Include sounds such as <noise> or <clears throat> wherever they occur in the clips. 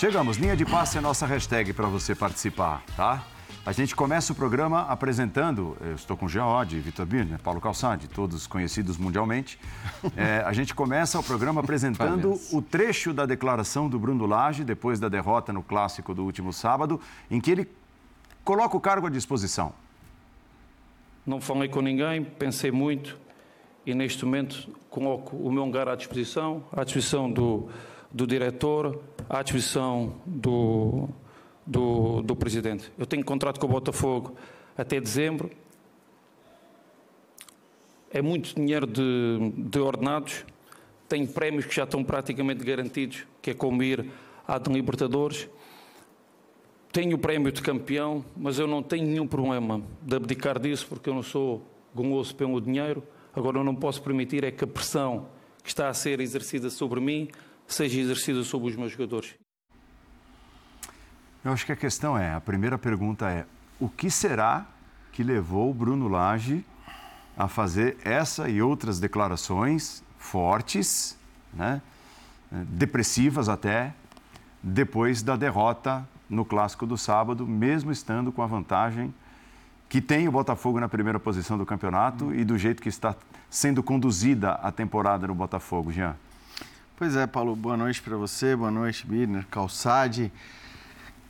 Chegamos, linha de passe é nossa hashtag para você participar, tá? A gente começa o programa apresentando, eu estou com Jean Oddi, Vitor Birner, Paulo Calçade, todos conhecidos mundialmente. É, a gente começa o programa apresentando o trecho da declaração do Bruno Lage, depois da derrota no clássico do último sábado, em que ele coloca o cargo à disposição. Não falei com ninguém, pensei muito e neste momento coloco o meu lugar à disposição, à disposição do, do diretor, à disposição do, do, do presidente. Eu tenho contrato com o Botafogo até dezembro. É muito dinheiro de, de ordenados. Tenho prémios que já estão praticamente garantidos, que é como ir à de Libertadores. Tenho o prémio de campeão, mas eu não tenho nenhum problema de abdicar disso, porque eu não sou gomoso pelo dinheiro. Agora, eu não posso permitir é que a pressão que está a ser exercida sobre mim seja exercida sobre os meus jogadores. Eu acho que a questão é, a primeira pergunta é, o que será que levou o Bruno Lage a fazer essa e outras declarações fortes, né, depressivas até, depois da derrota no clássico do sábado, mesmo estando com a vantagem que tem o Botafogo na primeira posição do campeonato e do jeito que está sendo conduzida a temporada no Botafogo, Jean. Pois é, Paulo, boa noite para você, boa noite, Birner, Calçade.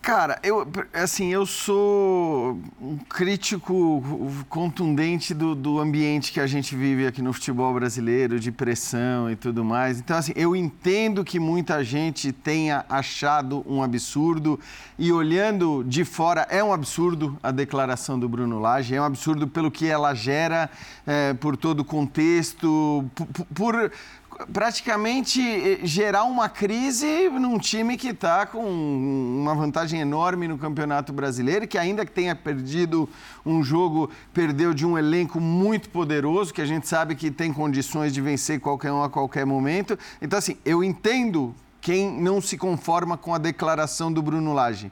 Cara, eu, assim, eu sou um crítico contundente do, do ambiente que a gente vive aqui no futebol brasileiro, de pressão e tudo mais. Então, assim, eu entendo que muita gente tenha achado um absurdo e olhando de fora, é um absurdo a declaração do Bruno Lage, é um absurdo pelo que ela gera, é, por todo o contexto, por, por praticamente eh, gerar uma crise num time que está com uma vantagem enorme no Campeonato Brasileiro, que ainda que tenha perdido um jogo, perdeu de um elenco muito poderoso, que a gente sabe que tem condições de vencer qualquer um a qualquer momento. Então, assim, eu entendo quem não se conforma com a declaração do Bruno Lage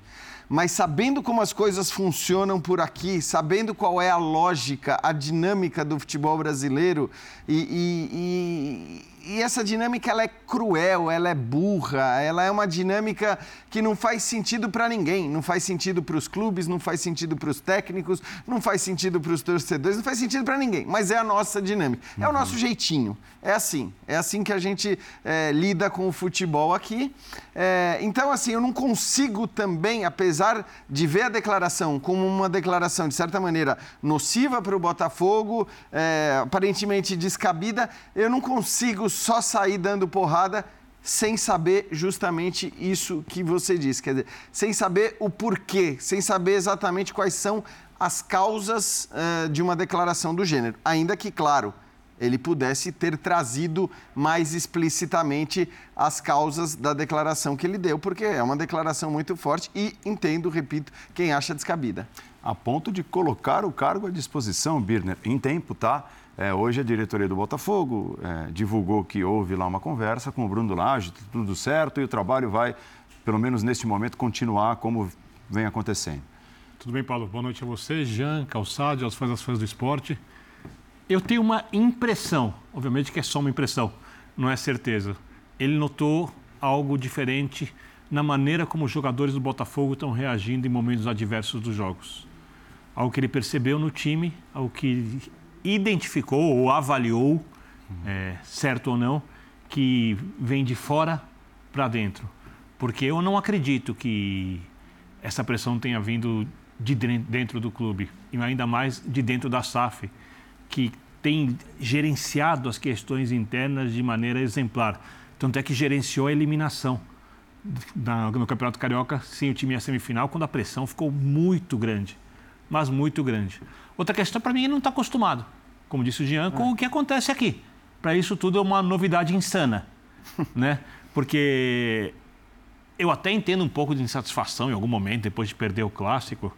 mas sabendo como as coisas funcionam por aqui, sabendo qual é a lógica, a dinâmica do futebol brasileiro e, e, e essa dinâmica ela é cruel, ela é burra, ela é uma dinâmica que não faz sentido para ninguém, não faz sentido para os clubes, não faz sentido para os técnicos, não faz sentido para os torcedores, não faz sentido para ninguém. Mas é a nossa dinâmica, é o nosso jeitinho, é assim, é assim que a gente é, lida com o futebol aqui. É, então, assim, eu não consigo também, apesar de ver a declaração como uma declaração de certa maneira nociva para o Botafogo, é, aparentemente descabida, eu não consigo só sair dando porrada sem saber justamente isso que você disse, quer dizer, sem saber o porquê, sem saber exatamente quais são as causas uh, de uma declaração do gênero. Ainda que, claro, ele pudesse ter trazido mais explicitamente as causas da declaração que ele deu, porque é uma declaração muito forte e entendo, repito, quem acha descabida. A ponto de colocar o cargo à disposição, Birner, em tempo, tá? É, hoje a diretoria do Botafogo é, divulgou que houve lá uma conversa com o Bruno Lage, tudo certo, e o trabalho vai, pelo menos neste momento, continuar como vem acontecendo. Tudo bem, Paulo? Boa noite a você, Jean, Calçado, aos fãs das fãs do esporte. Eu tenho uma impressão, obviamente que é só uma impressão, não é certeza. Ele notou algo diferente na maneira como os jogadores do Botafogo estão reagindo em momentos adversos dos jogos. Algo que ele percebeu no time, algo que identificou ou avaliou, é, certo ou não, que vem de fora para dentro. Porque eu não acredito que essa pressão tenha vindo de dentro do clube, e ainda mais de dentro da SAF, que tem gerenciado as questões internas de maneira exemplar. Tanto é que gerenciou a eliminação no Campeonato Carioca sem o time à semifinal, quando a pressão ficou muito grande, mas muito grande. Outra questão, para mim, ele não está acostumado, como disse o Jean, com é. o que acontece aqui. Para isso tudo é uma novidade insana, <laughs> né? Porque eu até entendo um pouco de insatisfação em algum momento, depois de perder o Clássico,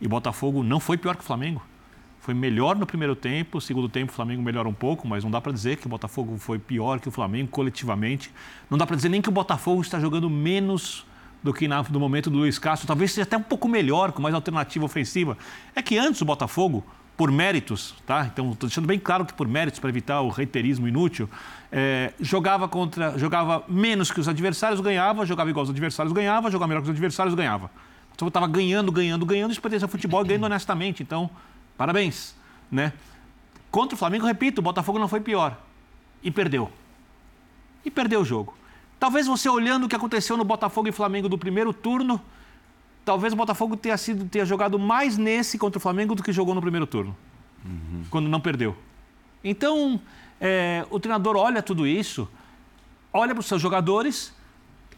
e o Botafogo não foi pior que o Flamengo. Foi melhor no primeiro tempo, segundo tempo o Flamengo melhora um pouco, mas não dá para dizer que o Botafogo foi pior que o Flamengo coletivamente. Não dá para dizer nem que o Botafogo está jogando menos do que na, no momento do Luiz Castro, talvez seja até um pouco melhor, com mais alternativa ofensiva. É que antes o Botafogo, por méritos, tá? Então estou deixando bem claro que por méritos para evitar o reiterismo inútil, é, jogava contra, jogava menos que os adversários, ganhava, jogava igual aos adversários, ganhava, jogava melhor que os adversários, ganhava. Então estava ganhando, ganhando, ganhando, isso pertence ao futebol, <clears throat> ganhando honestamente. Então, parabéns, né? Contra o Flamengo, repito, o Botafogo não foi pior e perdeu. E perdeu o jogo. Talvez você olhando o que aconteceu no Botafogo e Flamengo do primeiro turno, talvez o Botafogo tenha, sido, tenha jogado mais nesse contra o Flamengo do que jogou no primeiro turno, uhum. quando não perdeu. Então, é, o treinador olha tudo isso, olha para os seus jogadores,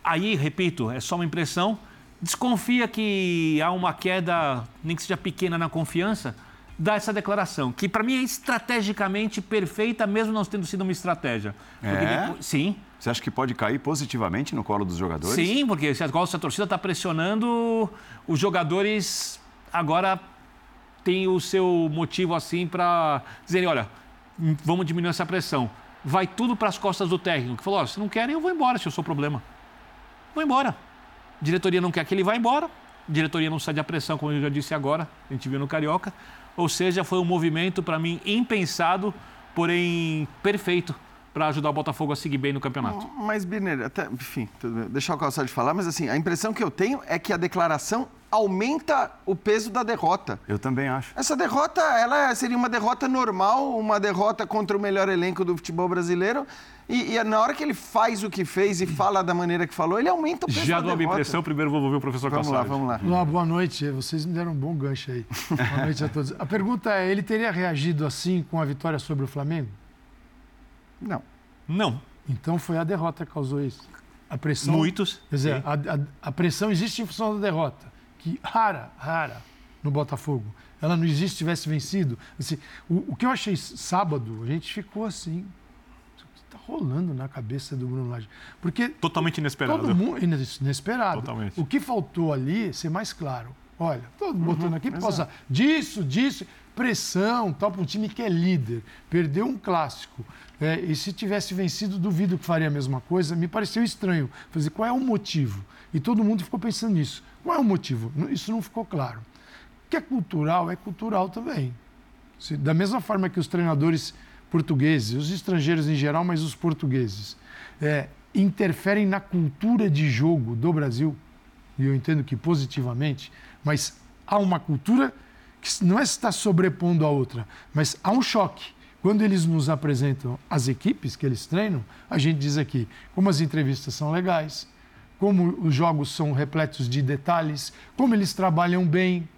aí, repito, é só uma impressão, desconfia que há uma queda, nem que seja pequena na confiança, dá essa declaração, que para mim é estrategicamente perfeita, mesmo não tendo sido uma estratégia. É? Depois, sim. Você acha que pode cair positivamente no colo dos jogadores? Sim, porque se a, torcida está pressionando, os jogadores agora têm o seu motivo assim para dizerem, olha, vamos diminuir essa pressão. Vai tudo para as costas do técnico, que falou, oh, se não querem, eu vou embora, se eu sou problema. Vou embora. Diretoria não quer que ele vá embora, diretoria não sai da pressão, como eu já disse agora, a gente viu no Carioca. Ou seja, foi um movimento, para mim, impensado, porém perfeito para ajudar o Botafogo a seguir bem no campeonato. Mas, Birner, até, enfim, deixar o Calçado de falar, mas assim, a impressão que eu tenho é que a declaração aumenta o peso da derrota. Eu também acho. Essa derrota, ela seria uma derrota normal, uma derrota contra o melhor elenco do futebol brasileiro. E, e na hora que ele faz o que fez e fala da maneira que falou, ele aumenta o peso Já dou derrota. a impressão, primeiro vou ouvir o professor Vamos lá, Calçado. vamos lá. Olá, boa noite. Vocês me deram um bom gancho aí. Boa noite a todos. A pergunta é, ele teria reagido assim com a vitória sobre o Flamengo? Não. Não. Então foi a derrota que causou isso. A pressão. Muitos. Quer dizer, a, a, a, pressão existe em função da derrota, que rara, rara no Botafogo. Ela não existe se tivesse vencido. Assim, o, o, que eu achei sábado, a gente ficou assim. Está rolando na cabeça do Bruno Lage. Porque. Totalmente inesperado. Todo mundo, inesperado. Totalmente. O que faltou ali, ser mais claro. Olha, todo mundo botando aqui por causa disso, disso, pressão, tal, para um time que é líder. Perdeu um clássico. É, e se tivesse vencido, duvido que faria a mesma coisa. Me pareceu estranho. Fazer qual é o motivo? E todo mundo ficou pensando nisso. Qual é o motivo? Isso não ficou claro. O que é cultural, é cultural também. Se, da mesma forma que os treinadores portugueses, os estrangeiros em geral, mas os portugueses, é, interferem na cultura de jogo do Brasil, e eu entendo que positivamente, mas há uma cultura que não é estar sobrepondo a outra, mas há um choque. Quando eles nos apresentam as equipes que eles treinam, a gente diz aqui como as entrevistas são legais, como os jogos são repletos de detalhes, como eles trabalham bem.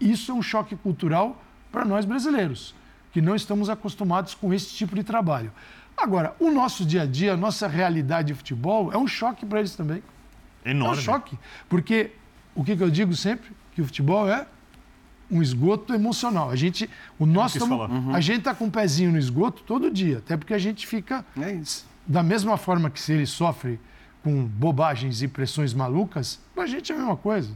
Isso é um choque cultural para nós brasileiros, que não estamos acostumados com esse tipo de trabalho. Agora, o nosso dia a dia, a nossa realidade de futebol é um choque para eles também. Enorme. É um choque. Porque o que, que eu digo sempre? Que o futebol é um esgoto emocional. A gente, o nosso, uhum. a gente está com um pezinho no esgoto todo dia, até porque a gente fica é isso. da mesma forma que se ele sofre com bobagens e pressões malucas, a gente é a mesma coisa,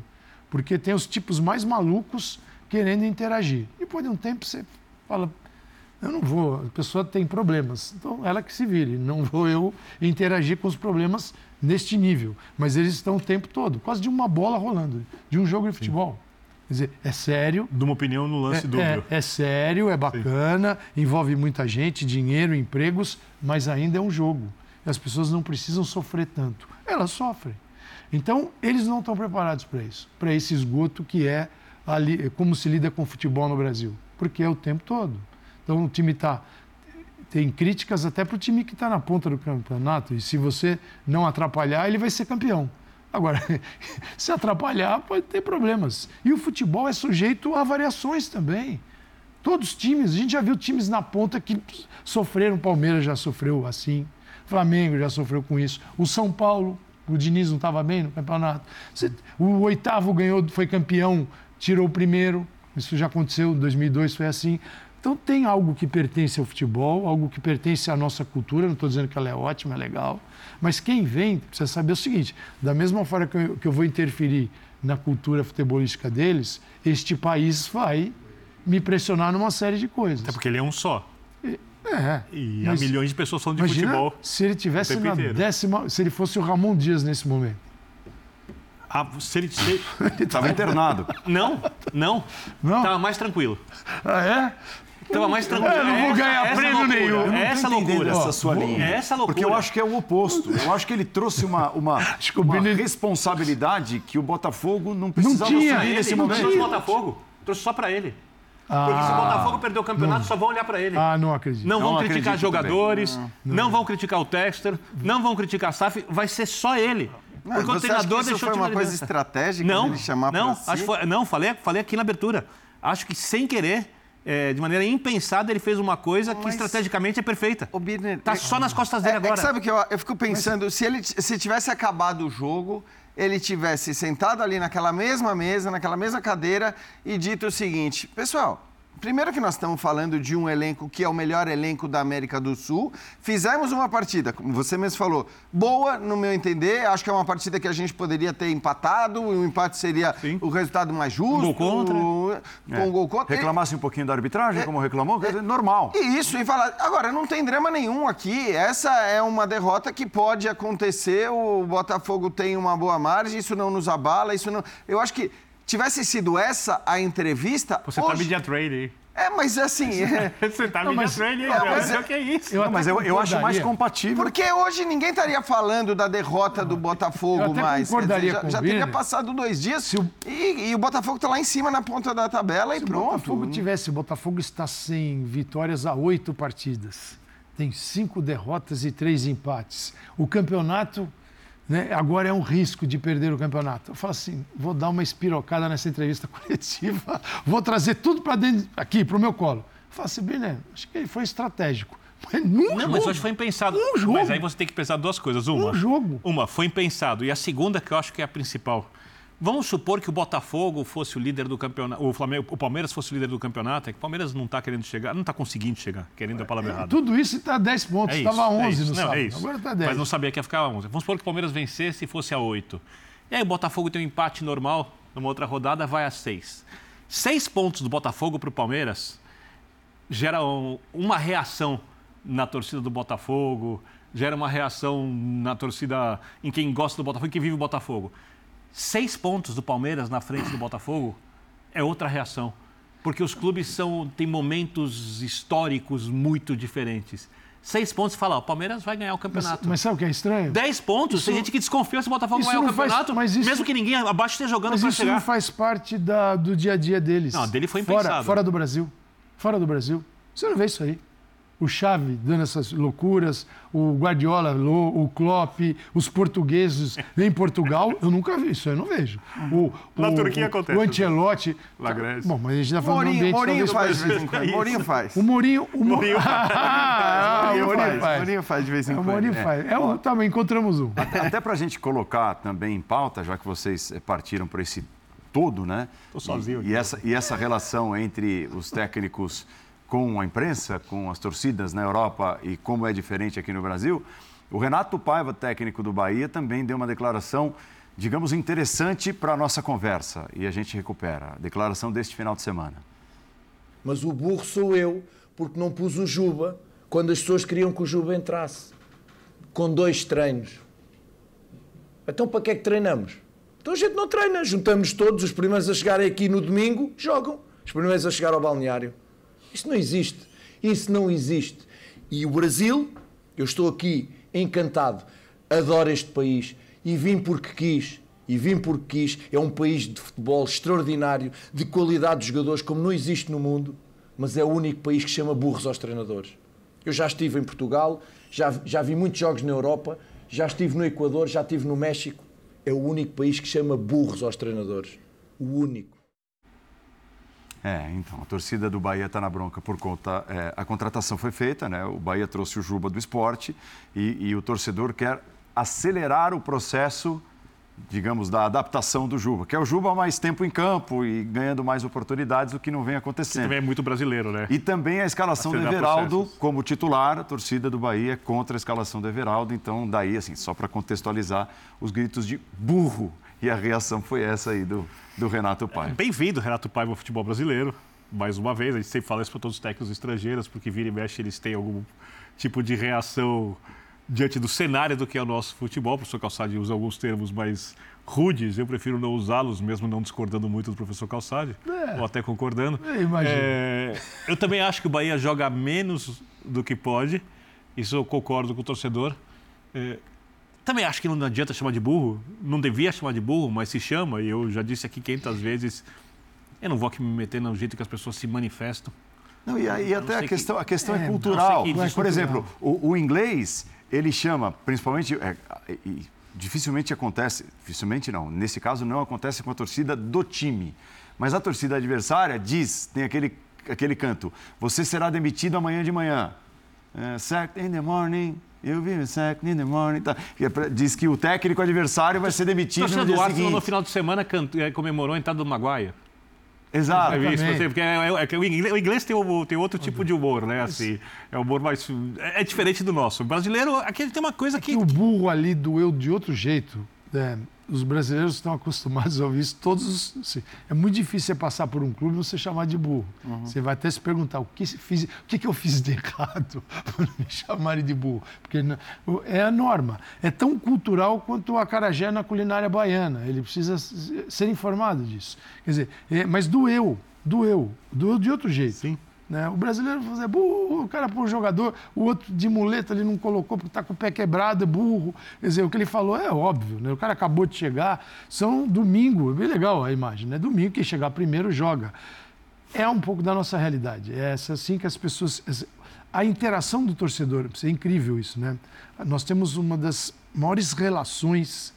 porque tem os tipos mais malucos querendo interagir. E depois de um tempo você fala, eu não vou, a pessoa tem problemas, então ela que se vire, não <laughs> vou eu interagir com os problemas neste nível. Mas eles estão o tempo todo, quase de uma bola rolando, de um jogo de futebol. Sim. Quer dizer, é sério. De uma opinião no lance é, dúbio. É, é, sério, é bacana, Sim. envolve muita gente, dinheiro, empregos, mas ainda é um jogo. As pessoas não precisam sofrer tanto. Elas sofrem. Então, eles não estão preparados para isso, para esse esgoto que é ali, como se lida com o futebol no Brasil. Porque é o tempo todo. Então, o time está tem críticas até para o time que está na ponta do campeonato. E se você não atrapalhar, ele vai ser campeão. Agora, <laughs> se atrapalhar, pode ter problemas. E o futebol é sujeito a variações também. Todos os times, a gente já viu times na ponta que sofreram, o Palmeiras já sofreu assim, Flamengo já sofreu com isso, o São Paulo, o Diniz não estava bem no campeonato. O oitavo ganhou, foi campeão, tirou o primeiro, isso já aconteceu, em 2002 foi assim. Então tem algo que pertence ao futebol, algo que pertence à nossa cultura, não estou dizendo que ela é ótima, é legal, mas quem vem precisa saber o seguinte: da mesma forma que eu, que eu vou interferir na cultura futebolística deles, este país vai me pressionar numa série de coisas. Até porque ele é um só. É. E há milhões de pessoas falando de imagina futebol. Se ele tivesse na inteiro. décima. Se ele fosse o Ramon Dias nesse momento. a, se ele, se... Ele estava internado. Não, não. Não? Tava mais tranquilo. Ah, é? Tava mais tranquilo. Eu não vou ganhar Essa prêmio loucura, nenhum. Eu não Essa loucura. essa sua linha. É essa loucura. Porque eu acho que é o oposto. Eu acho que ele trouxe uma, uma, que o uma responsabilidade que o Botafogo não precisava tinha. assumir Ele nesse não momento. trouxe o Botafogo. Trouxe só pra ele. Porque se o Botafogo perder o campeonato, só vão olhar pra ele. Ah, não acredito. Não vão Não criticar acredito também. jogadores, não, vão criticar o Texter, não vão criticar a SAF, vai ser só ele. Não, Porque o você acha que treinador isso deixou foi time uma coisa estratégica Não, dele chamar não, si? acho que foi- não, falei, falei aqui na abertura. Acho que sem querer, é, de maneira impensada, ele fez uma coisa que Mas- estrategicamente é perfeita. Ô, Birner, Tá é- só nas costas É, dele é agora. que sabe que eu, eu fico pensando, se ele se tivesse acabado o jogo, ele tivesse sentado ali naquela mesma mesa, naquela mesma cadeira e dito o seguinte, pessoal. Primeiro que nós estamos falando de um elenco que é o melhor elenco da América do Sul. Fizemos uma partida, como você mesmo falou, boa, no meu entender. Acho que é uma partida que a gente poderia ter empatado. O empate seria Sim. o resultado mais justo. gol contra. Com um gol contra. Reclamasse um pouquinho da arbitragem, como reclamou, dizer, normal. E isso, e falar. Agora, não tem drama nenhum aqui. Essa é uma derrota que pode acontecer. O Botafogo tem uma boa margem, isso não nos abala, isso não. Eu acho que tivesse sido essa a entrevista. Você tá hoje... media trade É, mas assim. é- <laughs> Você tá Não, media mas- trade Não, mas é- O que é isso? Eu Não, mas eu, eu acho mais compatível. Porque hoje ninguém estaria falando da derrota do eu Botafogo até mais. Já o já teria passado dois dias e, e o Botafogo está lá em cima na ponta da tabela e Se o pronto. Botafogo tivesse, o Botafogo está sem vitórias a oito partidas. Tem cinco derrotas e três empates. O campeonato, né, agora é um risco de perder o campeonato. Eu falo assim, vou dar uma espirocada nessa entrevista <laughs> coletiva, vou trazer tudo para dentro, aqui, para o meu colo. Eu falo assim, Birner, acho que foi estratégico. Mas num Não, jogo, mas hoje foi impensado. Um jogo. Mas aí você tem que pensar duas coisas. Uma, Um jogo. uma foi impensado. E a segunda, que eu acho que é a principal. Vamos supor que o Botafogo fosse o líder do campeonato, o, Flamengo, o Palmeiras fosse o líder do campeonato, é que o Palmeiras não está querendo chegar, não está conseguindo chegar, querendo a palavra errada. Tudo isso está 10 pontos. É Estava 11 é isso. no Não, sábado. é isso. Agora está 10. Mas não sabia que ia ficar a 11. Vamos supor que o Palmeiras vencesse e fosse a 8. E aí o Botafogo tem um empate normal, numa outra rodada vai a 6. Seis pontos do Botafogo para o Palmeiras geram uma reação na torcida do Botafogo, gera uma reação na torcida, em quem gosta do Botafogo e quem vive o Botafogo. Seis pontos do Palmeiras na frente do Botafogo é outra reação. Porque os clubes são, têm momentos históricos muito diferentes. Seis pontos, fala, ó, o Palmeiras vai ganhar o mas, campeonato. mas sabe o que é estranho? 10 pontos, tem gente que desconfia se o Botafogo isso ganhar o faz- campeonato, mas isso- mesmo que ninguém abaixo esteja jogando Mas para isso chegar. não faz parte da- do dia a dia deles. Não, dele foi fora, impensado. fora do Brasil. Fora do Brasil. Você não vê isso aí. O Xavi dando essas loucuras, o Guardiola, o Klopp, os portugueses em Portugal, eu nunca vi isso, eu não vejo. O, Na o, Turquia o, acontece. O Ancelotti. Grécia. Bom, mas a gente está falando do Mourinho, ambiente Mourinho faz de vez em quando. Mourinho faz. O Mourinho... O Mourinho <laughs> Ah, o Mourinho faz. Mourinho faz de vez em O quando. Mourinho é. faz. É um, também encontramos um. Até para a gente colocar também em pauta, já que vocês partiram para esse todo, né? Tô sozinho E, aqui. e essa, e essa relação entre os técnicos com a imprensa, com as torcidas na Europa e como é diferente aqui no Brasil, o Renato Paiva, técnico do Bahia, também deu uma declaração, digamos, interessante para a nossa conversa. E a gente recupera. A declaração deste final de semana. Mas o burro sou eu, porque não pus o Juba quando as pessoas queriam que o Juba entrasse. Com dois treinos. Então para que é que treinamos? Então a gente não treina. Juntamos todos, os primeiros a chegarem aqui no domingo, jogam. Os primeiros a chegar ao balneário. Isso não existe. Isso não existe. E o Brasil, eu estou aqui encantado, adoro este país e vim porque quis. E vim porque quis. É um país de futebol extraordinário, de qualidade de jogadores como não existe no mundo, mas é o único país que chama burros aos treinadores. Eu já estive em Portugal, já, já vi muitos jogos na Europa, já estive no Equador, já estive no México. É o único país que chama burros aos treinadores. O único. É, então, a torcida do Bahia está na bronca por conta. é, a contratação foi feita, né? O Bahia trouxe o Juba do esporte e, e o torcedor quer acelerar o processo, digamos, da adaptação do Juba. Quer o Juba mais tempo em campo e ganhando mais oportunidades, o que não vem acontecendo. Também é muito brasileiro, né? E também a escalação do Acelerar Everaldo processos. como titular, a torcida do Bahia é contra a escalação do Everaldo. Então, daí, assim, só para contextualizar, os gritos de burro. E a reação foi essa aí do, do Renato Pai. Bem-vindo, Renato Paiva, ao futebol brasileiro. Mais uma vez, a gente sempre fala isso para todos os técnicos estrangeiros, porque vira e mexe eles têm algum tipo de reação diante do cenário do que é o nosso futebol. O professor Calçade usa alguns termos mais rudes, eu prefiro não usá-los, mesmo não discordando muito do professor Calçade, é. ou até concordando. É, eu também acho que o Bahia joga menos do que pode, isso eu concordo com o torcedor. É, também acho que não adianta chamar de burro, não devia chamar de burro, mas se chama, e eu já disse aqui 500 vezes, eu não vou aqui me meter no jeito que as pessoas se manifestam. Não, e, e até a questão, que... a questão é, é cultural. Que... Por exemplo, o, o, inglês, ele chama, principalmente, é, e, dificilmente acontece, dificilmente não, nesse caso não acontece com a torcida do time. Mas a torcida adversária diz, tem aquele, aquele canto, você será demitido amanhã de manhã. É, sacked in the morning, eu vi sacked in the morning. Tá. É diz que o técnico adversário vai ser demitido no dia do Arsenal seguinte. no final de semana é, comemorou a entrada do Maguire. Exato. É isso, porque é, é, é, o, inglês, o inglês tem, o, tem outro tipo de humor, né? Assim, é um humor mais. É, é, diferente do nosso. O brasileiro, aqui tem uma coisa que. o burro ali doeu de outro jeito. É, os brasileiros estão acostumados a ouvir isso todos. Assim, é muito difícil você passar por um clube e você chamar de burro. Uhum. Você vai até se perguntar o que, fiz, o que, que eu fiz de <laughs> errado para me chamarem de burro. Porque é a norma. É tão cultural quanto o acarajé na culinária baiana. Ele precisa ser informado disso. Quer dizer, é, mas doeu, doeu. Doeu de outro jeito. Sim. Né? O brasileiro fazer burro, o cara por jogador, o outro de muleta ele não colocou porque está com o pé quebrado, é burro. Quer dizer, o que ele falou é óbvio, né? O cara acabou de chegar, são domingo, é bem legal a imagem, né? Domingo, quem chegar primeiro joga. É um pouco da nossa realidade. É assim que as pessoas. A interação do torcedor, é incrível isso, né? Nós temos uma das maiores relações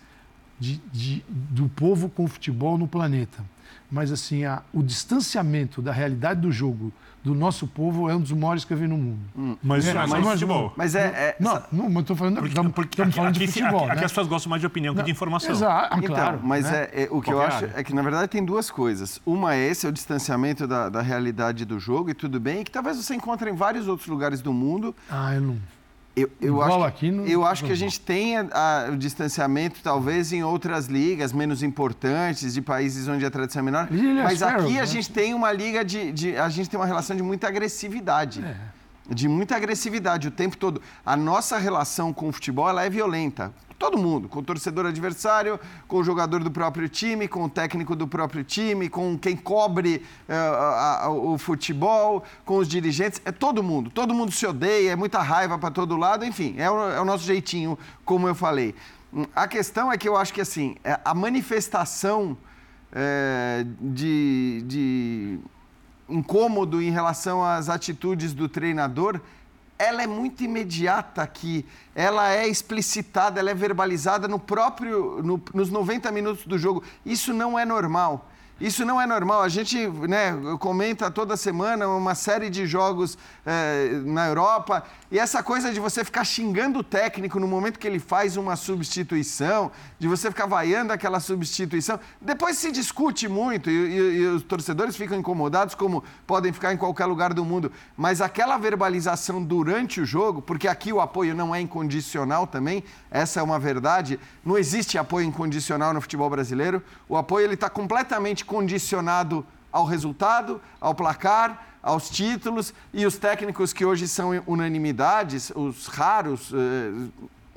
de, de, do povo com o futebol no planeta. Mas assim, a, o distanciamento da realidade do jogo do nosso povo é um dos maiores que eu vi no mundo. Hum. Mas, é, mas, mas, futebol. Mas é. é não, não, mas estou falando, estamos, estamos falando de futebol. Aqui, né? aqui, as pessoas gostam mais de opinião que de informação. Exato, então, claro. Mas né? é, é, o que Qualquer eu acho área. é que, na verdade, tem duas coisas. Uma é esse, é o distanciamento da, da realidade do jogo, e tudo bem, e que talvez você encontre em vários outros lugares do mundo. Ah, eu não. Eu, eu acho, aqui no, eu acho que a gente tem a, o distanciamento, talvez, em outras ligas menos importantes, de países onde a tradição é menor. mas aqui a né? gente tem uma liga de, de, A gente tem uma relação de muita agressividade. É. De muita agressividade o tempo todo. A nossa relação com o futebol ela é violenta todo mundo, com o torcedor adversário, com o jogador do próprio time, com o técnico do próprio time, com quem cobre uh, a, a, o futebol, com os dirigentes, é todo mundo. Todo mundo se odeia, é muita raiva para todo lado, enfim, é o, é o, nosso jeitinho, como eu falei. A questão é que eu acho que assim, é, a manifestação é, de, de incômodo em relação às atitudes do treinador ela é muito imediata aqui, ela é explicitada, ela é verbalizada no próprio, no, nos 90 minutos do jogo. Isso não é normal. Isso não é normal. A gente né, comenta toda semana uma série de jogos é, na Europa e essa coisa de você ficar xingando o técnico no momento que ele faz uma substituição, de você ficar vaiando aquela substituição, depois se discute muito e, e, e os torcedores ficam incomodados, como podem ficar em qualquer lugar do mundo. Mas aquela verbalização durante o jogo, porque aqui o apoio não é incondicional também, essa é uma verdade. Não existe apoio incondicional no futebol brasileiro. O apoio ele está completamente condicionado ao resultado, ao placar aos títulos e os técnicos que hoje são unanimidades, os raros, eh,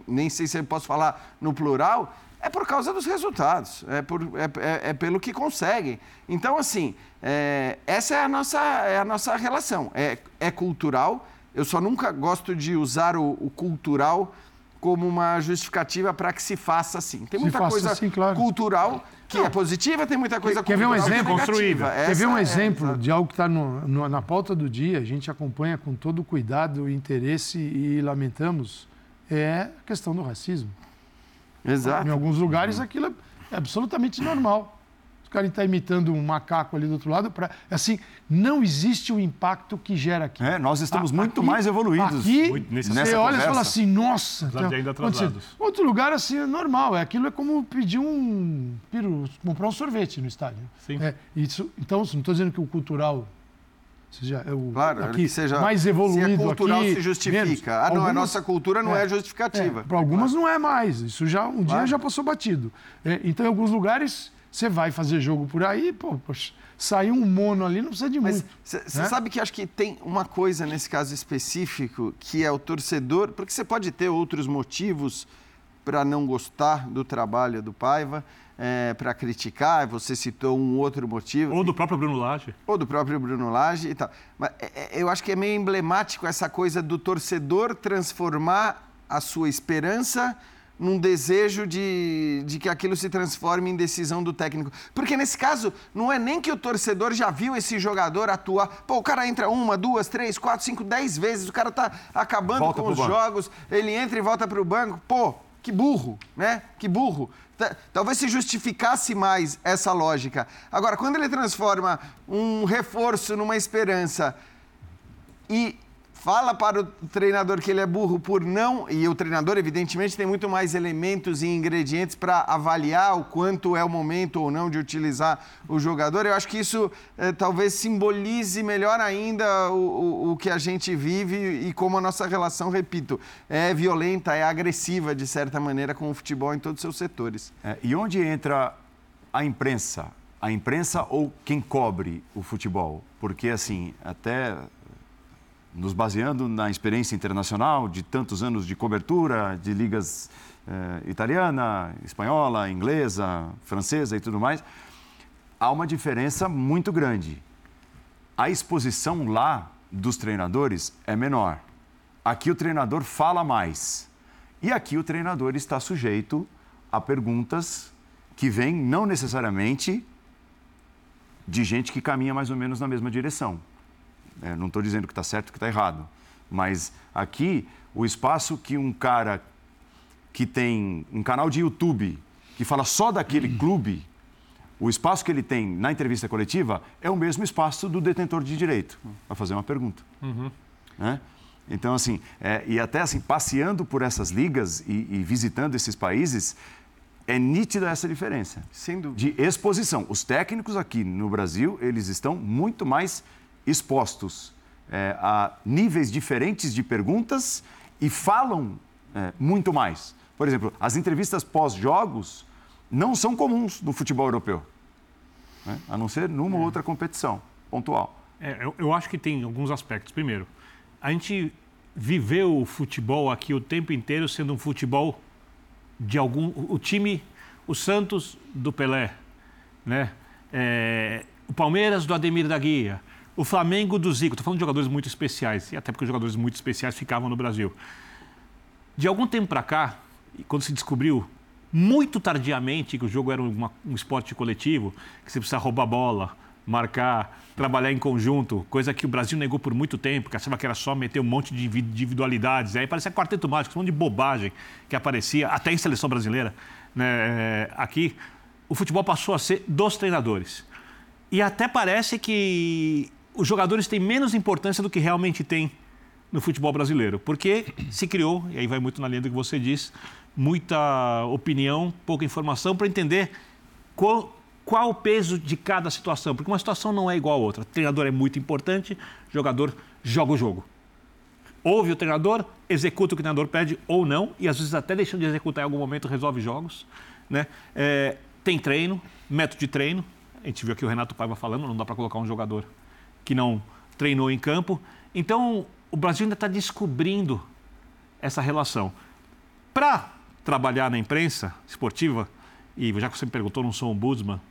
nem sei se eu posso falar no plural, é por causa dos resultados, é, por, é, é, é pelo que conseguem. Então, assim, é, essa é a nossa, é a nossa relação. É, é cultural, eu só nunca gosto de usar o, o cultural como uma justificativa para que se faça assim. Tem muita coisa assim, claro. cultural que é positiva, tem muita coisa quer, quer ver um exemplo construível? Quer ver um é, exemplo é, de algo que está na pauta do dia? A gente acompanha com todo cuidado e interesse e lamentamos é a questão do racismo. Exato. Em alguns lugares aquilo é absolutamente normal cara está imitando um macaco ali do outro lado. Pra, assim, não existe o impacto que gera aqui. É, nós estamos muito aqui, mais evoluídos. Aqui, você olha conversa. e fala assim, nossa... Tá, ainda atrasados. Outro lugar, assim, é normal. É, aquilo é como pedir um... comprar um sorvete no estádio. Sim. É, isso, então, não estou dizendo que o cultural seja, é o, claro, aqui, seja mais evoluído. Se é cultural, aqui, se justifica. Menos. Ah, não, algumas, a nossa cultura não é, é justificativa. É, para algumas claro. não é mais. Isso já um claro. dia já passou batido. É, então, em alguns lugares Você vai fazer jogo por aí, pô, poxa, saiu um mono ali, não precisa de Mas muito. você né? sabe que acho que tem uma coisa nesse caso específico que é o torcedor, porque você pode ter outros motivos para não gostar do trabalho do Paiva, é, para criticar, você citou um outro motivo. Ou do próprio Bruno Lage. ou do próprio Bruno Lage e tal. Mas é, é, eu acho que é meio emblemático essa coisa do torcedor transformar a sua esperança num desejo de, de que aquilo se transforme em decisão do técnico. Porque nesse caso, não é nem que o torcedor já viu esse jogador atuar. Pô, o cara entra uma, duas, três, quatro, cinco, dez vezes, o cara tá acabando Volta com os banco. jogos, ele entra e volta para o banco. Pô, que burro, né? Que burro. Ta- Talvez se justificasse mais essa lógica. Agora, quando ele transforma um reforço numa esperança e fala para o treinador que ele é burro por não. E o treinador, evidentemente, tem muito mais elementos e ingredientes para avaliar o quanto é o momento ou não de utilizar o jogador. Eu acho que isso eh, talvez simbolize melhor ainda o, o- o que a gente vive e como a nossa relação, repito, é violenta, é agressiva, de certa maneira, com o futebol em todos os seus setores. É, e onde entra a imprensa? A imprensa ou quem cobre o futebol? Porque, assim, até nos baseando na experiência internacional de tantos anos de cobertura de ligas eh, italiana, espanhola, inglesa, francesa e tudo mais, há uma diferença muito grande. A exposição lá dos treinadores é menor. Aqui o treinador fala mais. E aqui o treinador está sujeito a perguntas que vêm não necessariamente de gente que caminha mais ou menos na mesma direção. É, não estou dizendo que está certo que está errado. Mas aqui, o espaço que um cara que tem um canal de YouTube que fala só daquele clube, o espaço que ele tem na entrevista coletiva é o mesmo espaço do detentor de direito para fazer uma pergunta. Né? Então, assim, é, e até assim, passeando por essas ligas e, e visitando esses países, é nítida essa diferença Sem dúvida. de exposição. Os técnicos aqui no Brasil, eles estão muito mais expostos é, a níveis diferentes de perguntas e falam é, muito mais. Por exemplo, as entrevistas pós-jogos não são comuns no futebol europeu, né? a não ser numa ou outra competição pontual. É, eu, eu acho que tem alguns aspectos. Primeiro, a gente viveu o futebol aqui o tempo inteiro sendo um futebol de algum. O time, o Santos do Pelé, né? É, o Palmeiras do Ademir da Guia, o Flamengo do Zico. Estou falando de jogadores muito especiais, e até porque os jogadores muito especiais ficavam no Brasil. De algum tempo para cá, quando se descobriu muito tardiamente que o jogo era uma- um esporte coletivo, que você precisa roubar bola, marcar, trabalhar em conjunto, coisa que o Brasil negou por muito tempo, que achava que era só meter um monte de indivi- individualidades. Aí parecia quarteto mágico, um monte de bobagem que aparecia, até em seleção brasileira. Né? É, Aqui, o futebol passou a ser dos treinadores. E até parece que os jogadores têm menos importância do que realmente tem no futebol brasileiro, porque se criou, e aí vai muito na linha do que você diz, muita opinião, pouca informação para entender qual, qual o peso de cada situação, porque uma situação não é igual a outra. O treinador é muito importante, jogador joga o jogo. Ouve o treinador, executa o que o treinador pede ou não, e às vezes até deixando de executar em algum momento resolve jogos. Né? É, tem treino, método de treino. A gente viu aqui o Renato Paiva falando, não dá para colocar um jogador que não treinou em campo. Então, o Brasil ainda está descobrindo essa relação. Para trabalhar na imprensa esportiva, e já que você me perguntou, não sou um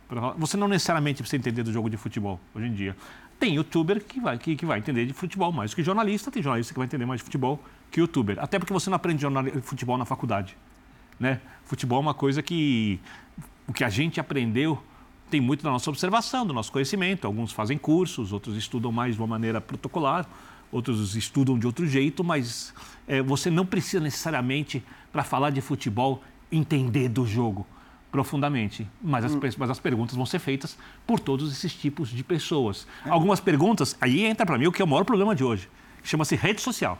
falar, você não necessariamente precisa entender do jogo de futebol hoje em dia. Tem youtuber que vai, que, que vai entender de futebol mais que jornalista, tem jornalista que vai entender mais de futebol que youtuber. Até porque você não aprende futebol na faculdade. Né? Futebol é uma coisa que o que a gente aprendeu tem muito da nossa observação, do nosso conhecimento. Alguns fazem cursos, outros estudam mais de uma maneira protocolar, outros estudam de outro jeito, mas eh, você não precisa necessariamente, para falar de futebol, entender do jogo profundamente. Mas as, pe- mas as perguntas vão ser feitas por todos esses tipos de pessoas. Algumas perguntas, aí entra para mim o que é o maior problema de hoje, chama-se rede social.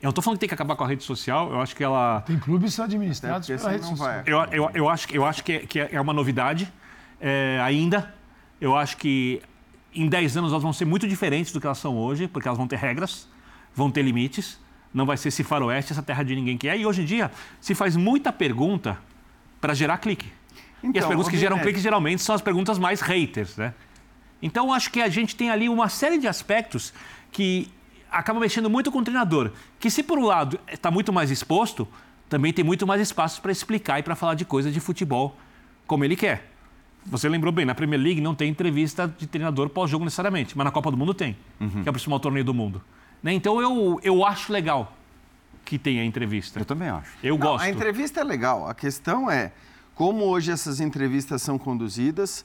Eu não estou falando que tem que acabar com a rede social, eu acho que ela Tem clubes administrados porque pela rede social. vai. eu, eu, eu acho, eu acho que, é, que é uma novidade é, ainda. Eu acho que em 10 anos elas vão ser muito diferentes do que elas são hoje, porque elas vão ter regras, vão ter limites. Não vai ser esse faroeste, essa terra de ninguém que é. E hoje em dia se faz muita pergunta para gerar clique. e as Então, perguntas que geram Binet. clique geralmente são as perguntas mais haters, né? Então acho que a gente tem ali uma série de aspectos que acaba mexendo muito com o treinador. Que se por um lado está muito mais exposto, também tem muito mais espaço para explicar e para falar de coisas de futebol como ele quer. Você lembrou bem, na Premier League não tem entrevista de treinador pós-jogo necessariamente, mas na Copa do Mundo tem, que é o principal torneio do mundo. Né? Então eu, eu acho legal que tenha entrevista. Eu também acho. Eu Não, gosto. A entrevista é legal. A questão é como hoje essas entrevistas são conduzidas.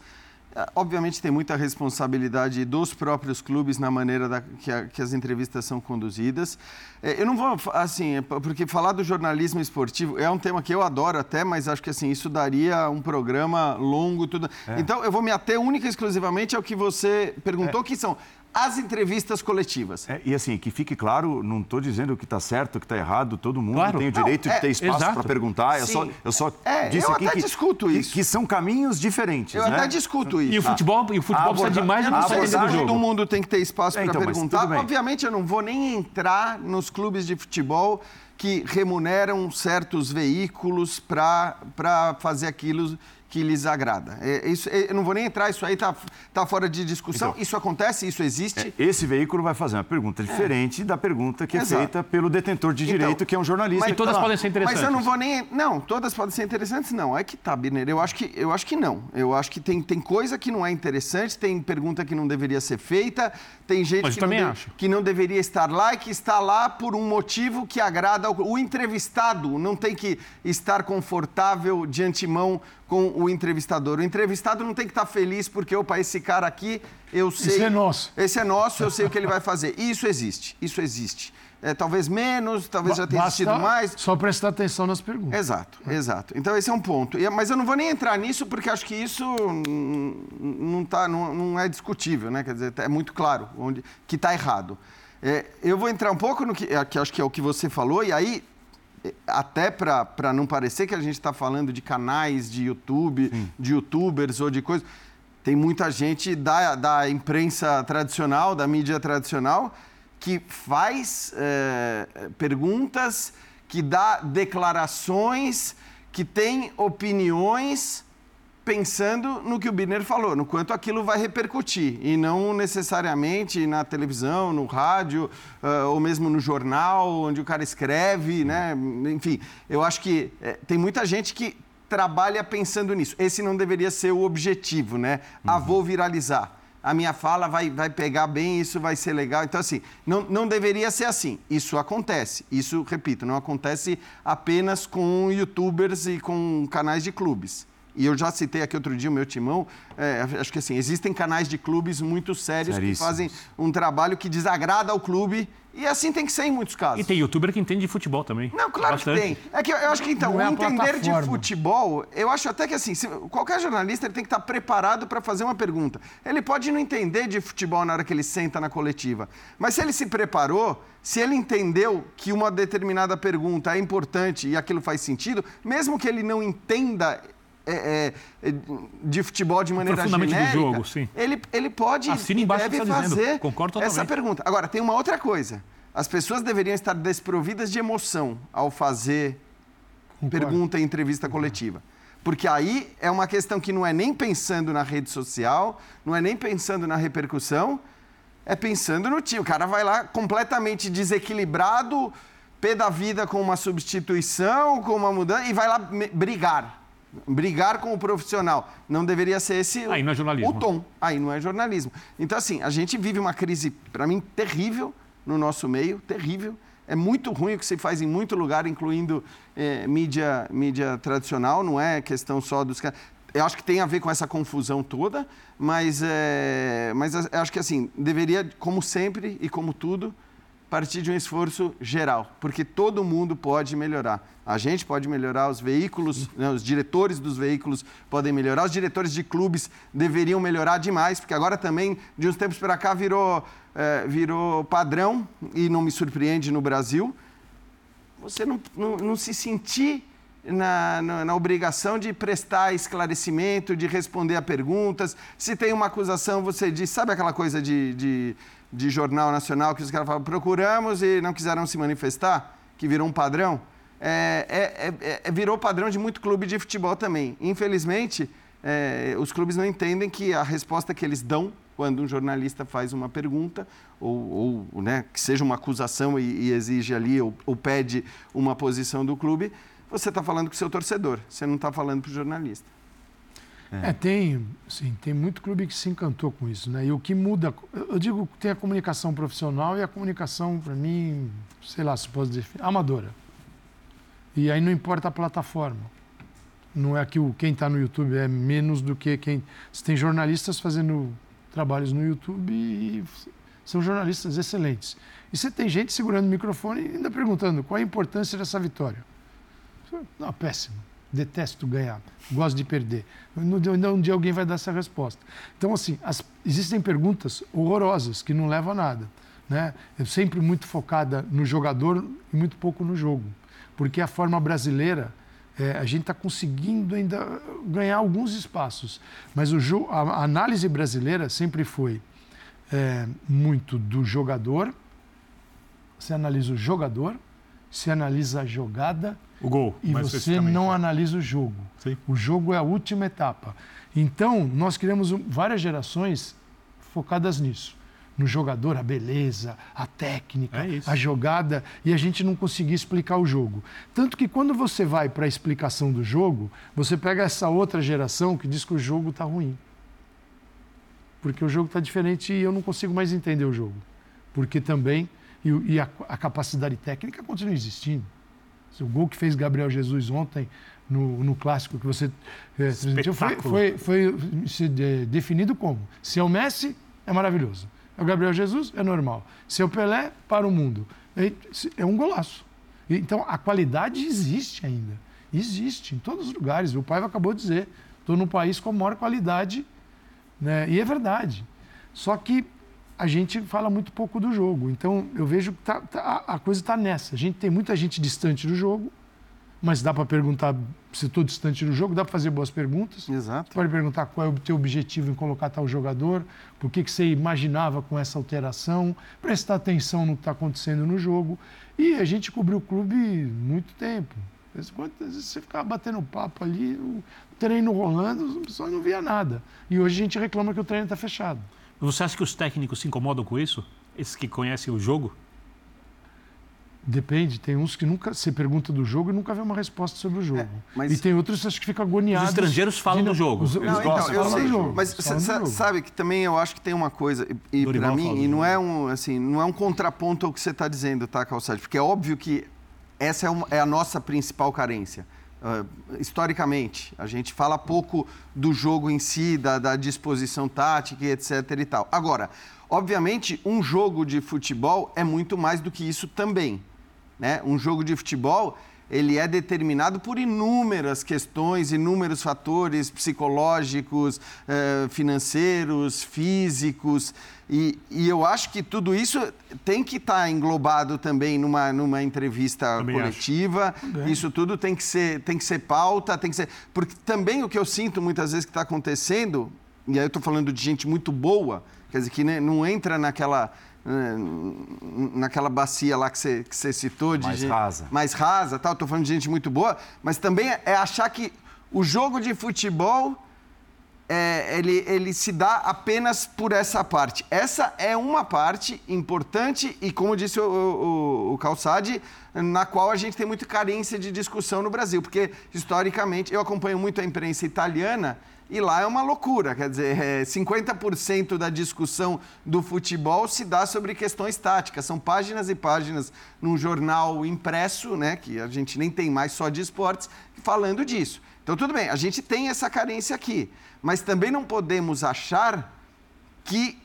Eh, Obviamente tem muita responsabilidade dos próprios clubes na maneira da- que, a- que as entrevistas são conduzidas. Eh, Eu não vou, assim, é porque falar do jornalismo esportivo é um tema que eu adoro até, mas acho que assim, isso daria um programa longo. Tudo. Então eu vou me ater única e exclusivamente ao que você perguntou, que são as entrevistas coletivas. É, e assim, que fique claro, não estou dizendo que está certo, que está errado, todo mundo Claro. tem o Não, direito é, de ter espaço para perguntar. Eu Sim. só, eu só É, disse eu aqui até que, discuto que- isso. que são caminhos diferentes. Eu né? até discuto isso. E o futebol, e o futebol precisa de mais Eu que não sei se todo mundo tem que ter espaço É, para então, perguntar. Obviamente, eu não vou nem entrar nos clubes de futebol que remuneram certos veículos para fazer aquilo que lhes agrada. É, isso, é, eu não vou nem entrar, isso aí está tá fora de discussão. Então, isso acontece, isso existe. Esse veículo vai fazer uma pergunta diferente da pergunta que é Exato. feita pelo detentor de Então, direito, que é um jornalista. mas tá todas lá. podem ser interessantes. Mas eu não vou nem. Não, todas podem ser interessantes, não. É que tá, Birner. Eu acho que, eu acho que não. Eu acho que tem, tem coisa que não é interessante, tem pergunta que não deveria ser feita, tem gente Mas que, não de- que não deveria estar lá e que está lá por um motivo que agrada ao. O entrevistado não tem que estar confortável de antemão com o entrevistador. O entrevistado não tem que estar feliz porque, opa, esse cara aqui, eu sei. é nosso. Esse é nosso, eu sei o que ele vai fazer. <laughs> Isso existe. Isso existe. É, talvez menos, talvez já tenha existido mais. Só prestar atenção nas perguntas. Exato, exato. Então esse é um ponto. Mas eu não vou nem entrar nisso porque acho que isso não, tá, não, não é discutível, né? Quer dizer, é muito claro onde, que está errado. É, eu vou entrar um pouco no que, é, que acho que é o que você falou, e aí, é, até para não parecer que a gente está falando de canais de YouTube, de youtubers ou de coisas. Tem muita gente da, da imprensa tradicional, da mídia tradicional, que faz é, perguntas, que dá declarações, que tem opiniões pensando no que o Birner falou, no quanto aquilo vai repercutir, e não necessariamente na televisão, no rádio, ah, ou mesmo no jornal, onde o cara escreve, né? Enfim, eu acho que eh, tem muita gente que trabalha pensando nisso. Esse não deveria ser o objetivo, né? Ah, vou viralizar. A minha fala vai, vai pegar bem, isso vai ser legal. Então, assim, não, não deveria ser assim. Isso acontece. Isso, repito, não acontece apenas com youtubers e com canais de clubes. E eu já citei aqui outro dia o meu timão. é, acho que assim, existem canais de clubes muito sérios que fazem um trabalho que desagrada ao clube. E assim tem que ser em muitos casos. E tem youtuber que entende de futebol também. Não, claro Bastante. que tem. É que eu, eu acho que então, Não é entender de futebol, eu acho até que assim, se- qualquer jornalista ele tem que estar preparado para fazer uma pergunta. Ele pode não entender de futebol na hora que ele senta na coletiva, mas se ele se preparou, se ele entendeu que uma determinada pergunta é importante e aquilo faz sentido, mesmo que ele não entenda é, é, de futebol de maneira Profundamente do genérica, jogo, sim. Ele, ele pode Assina embaixo deve dizendo. fazer Concordo essa pergunta. Agora, tem uma outra coisa. As pessoas deveriam estar desprovidas de emoção ao fazer Concordo. pergunta em entrevista coletiva. Porque aí é uma questão que não é nem pensando na rede social, não é nem pensando na repercussão, é pensando no time. O cara vai lá completamente desequilibrado, pé da vida com uma substituição, com uma mudança, e vai lá brigar. Brigar com o profissional. Não deveria ser esse o- Aí não é jornalismo. o tom. Aí não é jornalismo. Então, assim, a gente vive uma crise, para mim, terrível no nosso meio, terrível. É muito ruim o que se faz em muito lugar, incluindo eh, mídia, mídia tradicional, não é questão só dos caras. Eu acho que tem a ver com essa confusão toda, mas, eh, mas eu acho que assim, deveria, como sempre e como tudo, partir de um esforço geral, porque todo mundo pode melhorar. A gente pode melhorar, os veículos, né, os diretores dos veículos podem melhorar, os diretores de clubes deveriam melhorar demais, porque agora também, de uns tempos para cá, virou, eh, virou padrão, e não me surpreende no Brasil, você não, não, não se sentir na, na, na obrigação de prestar esclarecimento, de responder a perguntas. Se tem uma acusação, você diz, sabe aquela coisa de, de, de jornal nacional que os caras falam, procuramos e não quiseram se manifestar, que virou um padrão? é, é, é, é, virou padrão de muito clube de futebol também. Infelizmente, é, os clubes não entendem que a resposta que eles dão quando um jornalista faz uma pergunta, ou, ou né, que seja uma acusação e, e exige ali, ou, ou, pede uma posição do clube, você está falando com o seu torcedor, você não está falando para o jornalista. É. é, tem, sim, tem muito clube que se encantou com isso, né? E o que muda, eu digo que tem a comunicação profissional e a comunicação, para mim, sei lá se posso definir, amadora. E aí não importa a plataforma. Não é que o, quem está no YouTube é menos do que quem. Você tem jornalistas fazendo trabalhos no YouTube e são jornalistas excelentes. E você tem gente segurando o microfone e ainda perguntando qual a importância dessa vitória. Não, péssimo. Detesto ganhar. Gosto de perder. Um dia alguém vai dar essa resposta. Então, assim, as, existem perguntas horrorosas que não levam a nada. Né? É sempre muito focada no jogador e muito pouco no jogo. Porque a forma brasileira é, a gente está conseguindo ainda ganhar alguns espaços. Mas o, a, análise brasileira sempre foi é, muito do jogador. Você analisa o jogador, você analisa a jogada. O gol. E você não analisa o jogo. Sim. O jogo é a última etapa. Então, nós criamos várias gerações focadas nisso no jogador a beleza, a técnica, é a jogada, e a gente não conseguia explicar o jogo. Tanto que quando você vai para a explicação do jogo, você pega essa outra geração que diz que o jogo está ruim. Porque o jogo está diferente e eu não consigo mais entender o jogo. Porque também, e, e a, a, capacidade técnica continua existindo. O gol que fez Gabriel Jesus ontem no, no clássico que você é, foi, foi, foi se de, definido como: se é o Messi, é maravilhoso. É o Gabriel Jesus, é normal. Seu Pelé, para o mundo. É um golaço. Então, a qualidade existe ainda. Existe em todos os lugares. O pai acabou de dizer: estou num país com maior qualidade. Né? E é verdade. Só que a gente fala muito pouco do jogo. Então, eu vejo que tá, tá, a coisa está nessa. A gente tem muita gente distante do jogo, mas dá para perguntar se estou distante do jogo, dá para fazer boas perguntas. Exato. Pode perguntar qual é o teu objetivo em colocar tal jogador, por que, que você imaginava com essa alteração, prestar atenção no que está acontecendo no jogo. E a gente cobriu o clube muito tempo. Às vezes você ficava batendo papo ali, o treino rolando, só não via nada. E hoje a gente reclama que o treino está fechado. Você acha que os técnicos se incomodam com isso? Esses que conhecem o jogo? Depende, tem uns que nunca se pergunta do jogo e nunca vê uma resposta sobre o jogo. É, mas... E tem outros que acho que ficam agoniados. Os estrangeiros falam do jogo. Os, não, então, eu sei, jogo. Mas sabe que também eu acho que tem uma coisa e, e para mim e não é um assim não é um contraponto ao que você está dizendo, tá, Calçade? Porque é óbvio que essa é, uma, é a nossa principal carência. Uh, historicamente, a gente fala pouco do jogo em si, da, da disposição tática etc. e tal. Agora, obviamente, um jogo de futebol é muito mais do que isso também. Né? Um jogo de futebol ele é determinado por inúmeras questões, inúmeros fatores psicológicos, eh, financeiros, físicos. E, e, eu acho que tudo isso tem que estar tá englobado também numa, numa entrevista também coletiva. Isso tudo tem que, ser, tem que ser pauta, tem que ser. Porque também o que eu sinto muitas vezes que está acontecendo, e aí eu estou falando de gente muito boa, quer dizer, que não entra naquela naquela bacia lá que você, que você citou. De mais gente, rasa. Mais rasa, tal. Estou falando de gente muito boa. Mas também é achar que o jogo de futebol é, ele, ele se dá apenas por essa parte. Essa é uma parte importante e, como disse o, o, o Calçade, na qual a gente tem muita carência de discussão no Brasil, porque historicamente eu acompanho muito a imprensa italiana e lá é uma loucura, quer dizer, é, 50% da discussão do futebol se dá sobre questões táticas. São páginas e páginas num jornal impresso, né, que a gente nem tem mais só de esportes, falando disso. Então, tudo bem, a gente tem essa carência aqui, mas também não podemos achar que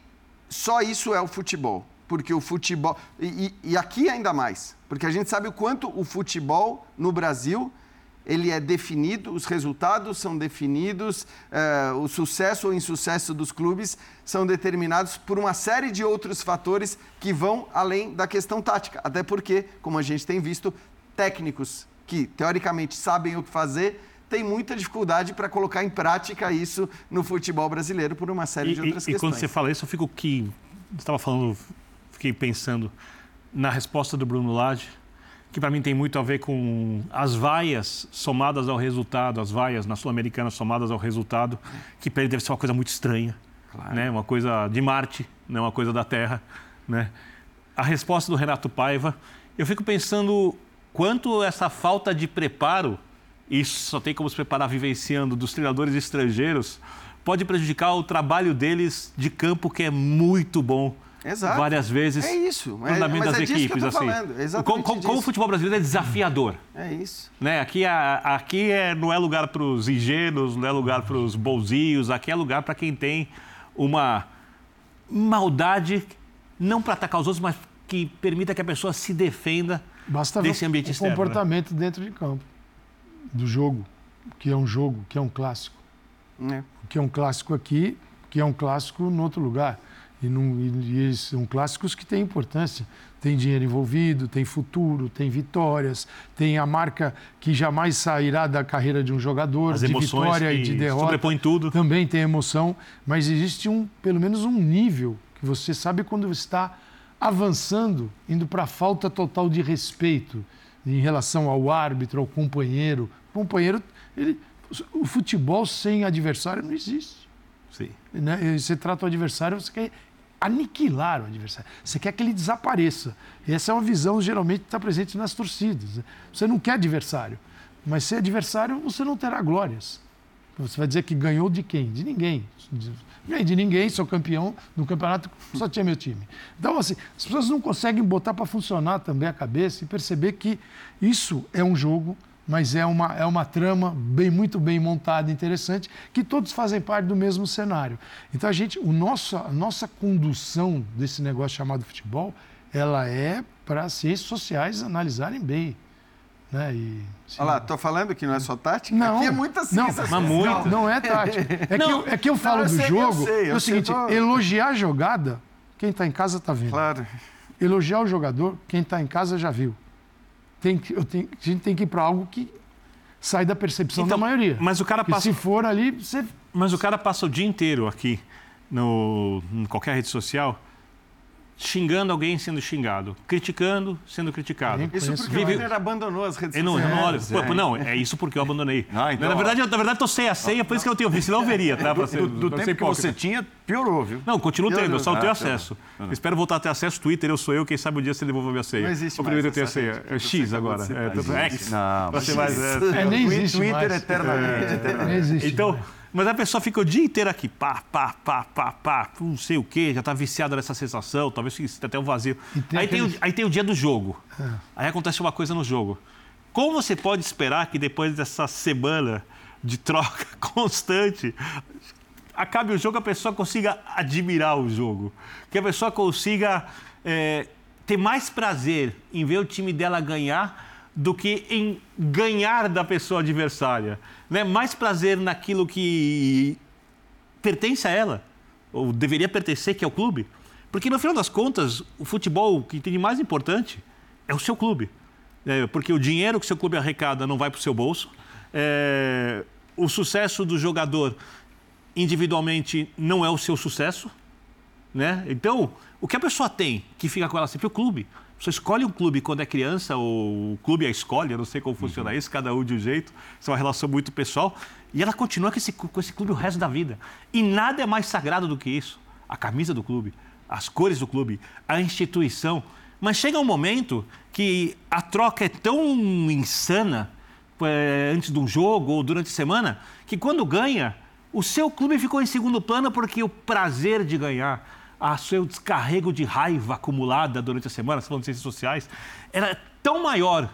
só isso é o futebol. Porque o futebol. E, e aqui ainda mais, porque a gente sabe o quanto o futebol no Brasil ele é definido, os resultados são definidos, eh, o sucesso ou insucesso dos clubes são determinados por uma série de outros fatores que vão além da questão tática. Até porque, como a gente tem visto, técnicos que teoricamente sabem o que fazer têm muita dificuldade para colocar em prática isso no futebol brasileiro por uma série e, de outras e, questões. E quando você fala isso, eu fico que estava falando, fiquei pensando na resposta do Bruno Lage que para mim tem muito a ver com as vaias somadas ao resultado, as vaias na Sul-Americana somadas ao resultado, que para ele deve ser uma coisa muito estranha, claro. né? uma coisa de Marte, não né? uma coisa da Terra. Né? A resposta do Renato Paiva, eu fico pensando quanto essa falta de preparo, isso só tem como se preparar vivenciando, dos treinadores estrangeiros, pode prejudicar o trabalho deles de campo, que é muito bom. Exato. Várias vezes. É isso. No andamento é, das é equipes, assim. Como, como, como, o futebol brasileiro é desafiador. É isso. Né? Aqui, é, aqui é, não é lugar para os ingênuos, não é lugar para os bolzinhos, aqui é lugar para quem tem uma maldade, não para atacar os outros, mas que permita que a pessoa se defenda Basta desse ambiente o externo. Né? comportamento né? dentro de campo, do jogo, que é um jogo, que é um clássico. É. Que é um clássico aqui, que é um clássico em outro lugar. E, não, e, eles são clássicos que têm importância. Tem dinheiro envolvido, tem futuro, tem vitórias, tem a marca que jamais sairá da carreira de um jogador, As de vitória e de derrota. Sobrepõe tudo. Também tem emoção, mas existe um, pelo menos um nível que você sabe quando você está avançando, indo para a falta total de respeito em relação ao árbitro, ao companheiro. O companheiro, ele, o futebol sem adversário não existe. Sim. Né? Você trata o adversário, você quer aniquilar o adversário. Você quer que ele desapareça. E essa é uma visão geralmente que está presente nas torcidas. Né? Você não quer adversário. Mas ser adversário, você não terá glórias. Você vai dizer que ganhou de quem? De ninguém. Ganhei de ninguém, sou campeão no campeonato, só tinha meu time. Então, assim, as pessoas não conseguem botar para funcionar também a cabeça e perceber que isso é um jogo, mas é uma, é uma trama bem, muito bem montada, interessante, que todos fazem parte do mesmo cenário. Então, a gente, o nosso, a nossa condução desse negócio chamado futebol, ela é para as ciências sociais analisarem bem. Né? E, Olha lá, tô falando que não é só tática? Não, Aqui é muita ciência. Não, não, não é tática. É, Que, eu, é que eu falo não, eu do jogo. Sei, é o seguinte: tô... elogiar a jogada, quem está em casa está vendo. Claro. Elogiar o jogador, quem está em casa já viu. Tem que, eu tenho, a gente tem que ir para algo que sai da percepção então, da maioria. Mas o cara passa. se for ali, você. Mas o cara passa o dia inteiro aqui, no, em qualquer rede social, xingando alguém sendo xingado, criticando sendo criticado. Isso porque Vive... o Renner abandonou as redes sociais. Não, não, olha, é. Pô, não, é isso porque eu abandonei. <laughs> Ah, então, na verdade, eu, na verdade, tô sem a senha, por isso que eu tenho visto, senão eu veria, tá? <laughs> Pra ser, do, do tempo que você tinha, piorou, viu? Não, continuo tendo, eu só não tenho acesso. Não, não. Espero voltar a ter acesso, Twitter, eu sou eu, quem sabe um dia você devolver minha senha. Não existe o primeiro eu tenho a senha. É X agora. É, X. Não, você mais, é, nem existe Twitter eternamente. Nem existe. Então... Mas a pessoa fica o dia inteiro aqui, pá, pá, pá, pá, pá, não sei o quê, já está viciada nessa sensação, talvez fique até um vazio. Tem aí, aqueles... tem o, aí tem o dia do jogo. É. Aí acontece uma coisa no jogo. Como você pode esperar que depois dessa semana de troca <laughs> constante, acabe o jogo, a pessoa consiga admirar o jogo? Que a pessoa consiga é, ter mais prazer em ver o time dela ganhar do que em ganhar da pessoa adversária. Né? Mais prazer naquilo que pertence a ela, ou deveria pertencer, que é o clube. Porque no final das contas, o futebol, que tem de mais importante, é o seu clube. É, porque o dinheiro que o seu clube arrecada não vai para o seu bolso. É, o sucesso do jogador individualmente não é o seu sucesso. Né? Então, o que a pessoa tem que fica com ela sempre? O clube. Você escolhe um clube quando é criança, ou o clube a escolhe, eu não sei como funciona uhum. isso, cada um de um jeito, isso é uma relação muito pessoal. E ela continua com esse, com esse clube o resto da vida. E nada é mais sagrado do que isso. A camisa do clube, as cores do clube, a instituição. Mas chega um momento que a troca é tão insana é, antes de um jogo ou durante a semana, que quando ganha, o seu clube ficou em segundo plano porque o prazer de ganhar a seu descarrego de raiva acumulada durante a semana, falando de ciências sociais, era tão maior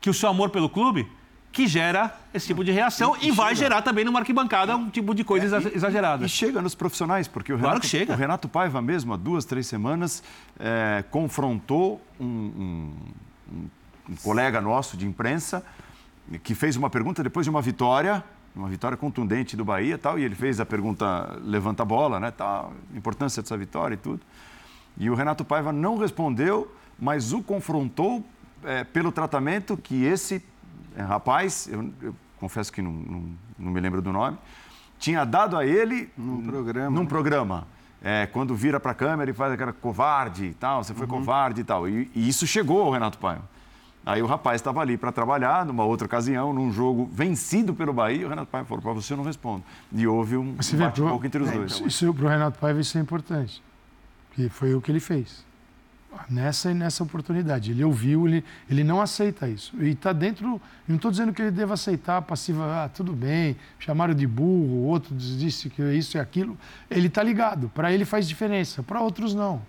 que o seu amor pelo clube que gera esse tipo de reação e, e, e vai gerar também numa arquibancada um tipo de coisa é, exagerada. E, e, chega nos profissionais, porque o Renato, claro que chega. o Renato Paiva mesmo, há duas, três semanas, é, confrontou um, um, um colega nosso de imprensa que fez uma pergunta depois de uma vitória uma vitória contundente do Bahia tal, e ele fez a pergunta levanta a bola, né, tal, importância dessa vitória e tudo. E o Renato Paiva não respondeu, mas o confrontou é, pelo tratamento que esse é, rapaz, eu, eu, confesso que não, não, não, me lembro do nome, tinha dado a ele num programa. Num né? programa. É, quando vira para a câmera e faz aquela covarde e tal, você foi uhum. covarde e tal. E, e, isso chegou ao Renato Paiva. Aí o rapaz estava ali para trabalhar, numa outra ocasião, num jogo vencido pelo Bahia, o Renato Paiva falou, para você eu não respondo. E houve um bate-boca entre os é, dois. Isso, para o Renato Paiva isso é importante, que foi o que ele fez. Nessa e nessa oportunidade. Ele ouviu, ele, ele não aceita isso. E está dentro. Não estou dizendo que ele deva aceitar passiva, ah, tudo bem, chamaram de burro, outro disse que isso e aquilo. Ele está ligado. Para ele faz diferença, para outros não.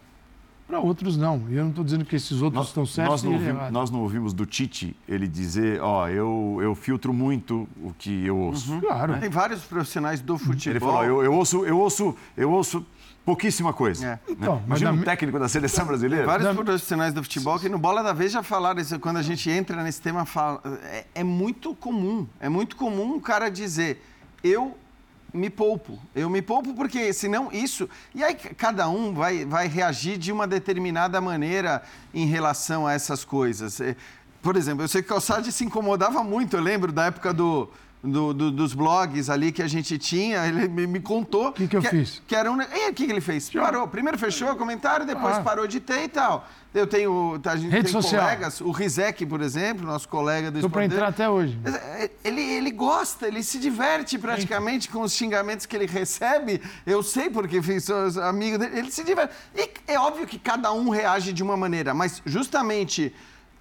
Para outros não. E eu não estou dizendo que esses outros nós, estão certos nós não, ouvimos, nós não ouvimos do Tite ele dizer, ó, oh, eu, eu filtro muito o que eu ouço. Uhum. Claro. Né? Tem vários profissionais do futebol. Ele falou, eu, eu ouço, eu ouço, eu ouço pouquíssima coisa. É. Né? Então, Imagina um técnico da seleção brasileira. Vários profissionais do futebol que no Bola da Vez já falaram isso. Quando a gente entra nesse tema, fala, é, é muito comum. É muito comum um cara dizer, eu me poupo. Eu me poupo porque senão isso. E aí cada um vai, vai reagir de uma determinada maneira em relação a essas coisas. É, por exemplo, eu sei que o Calçade se incomodava muito, eu lembro da época do. Do, do, dos blogs ali que a gente tinha, ele me, me contou. O que, que eu que, fiz? Que era um. E o que, que ele fez? Parou. Primeiro fechou o comentário, depois ah. parou de ter e tal. Eu tenho, a gente Rede tem social. colegas, o Rizek, por exemplo, nosso colega do Estou para entrar até hoje. É, ele, ele gosta, ele se diverte praticamente com os xingamentos que ele recebe. Eu sei porque fiz amigo dele, ele se diverte. E é óbvio que cada um reage de uma maneira, mas justamente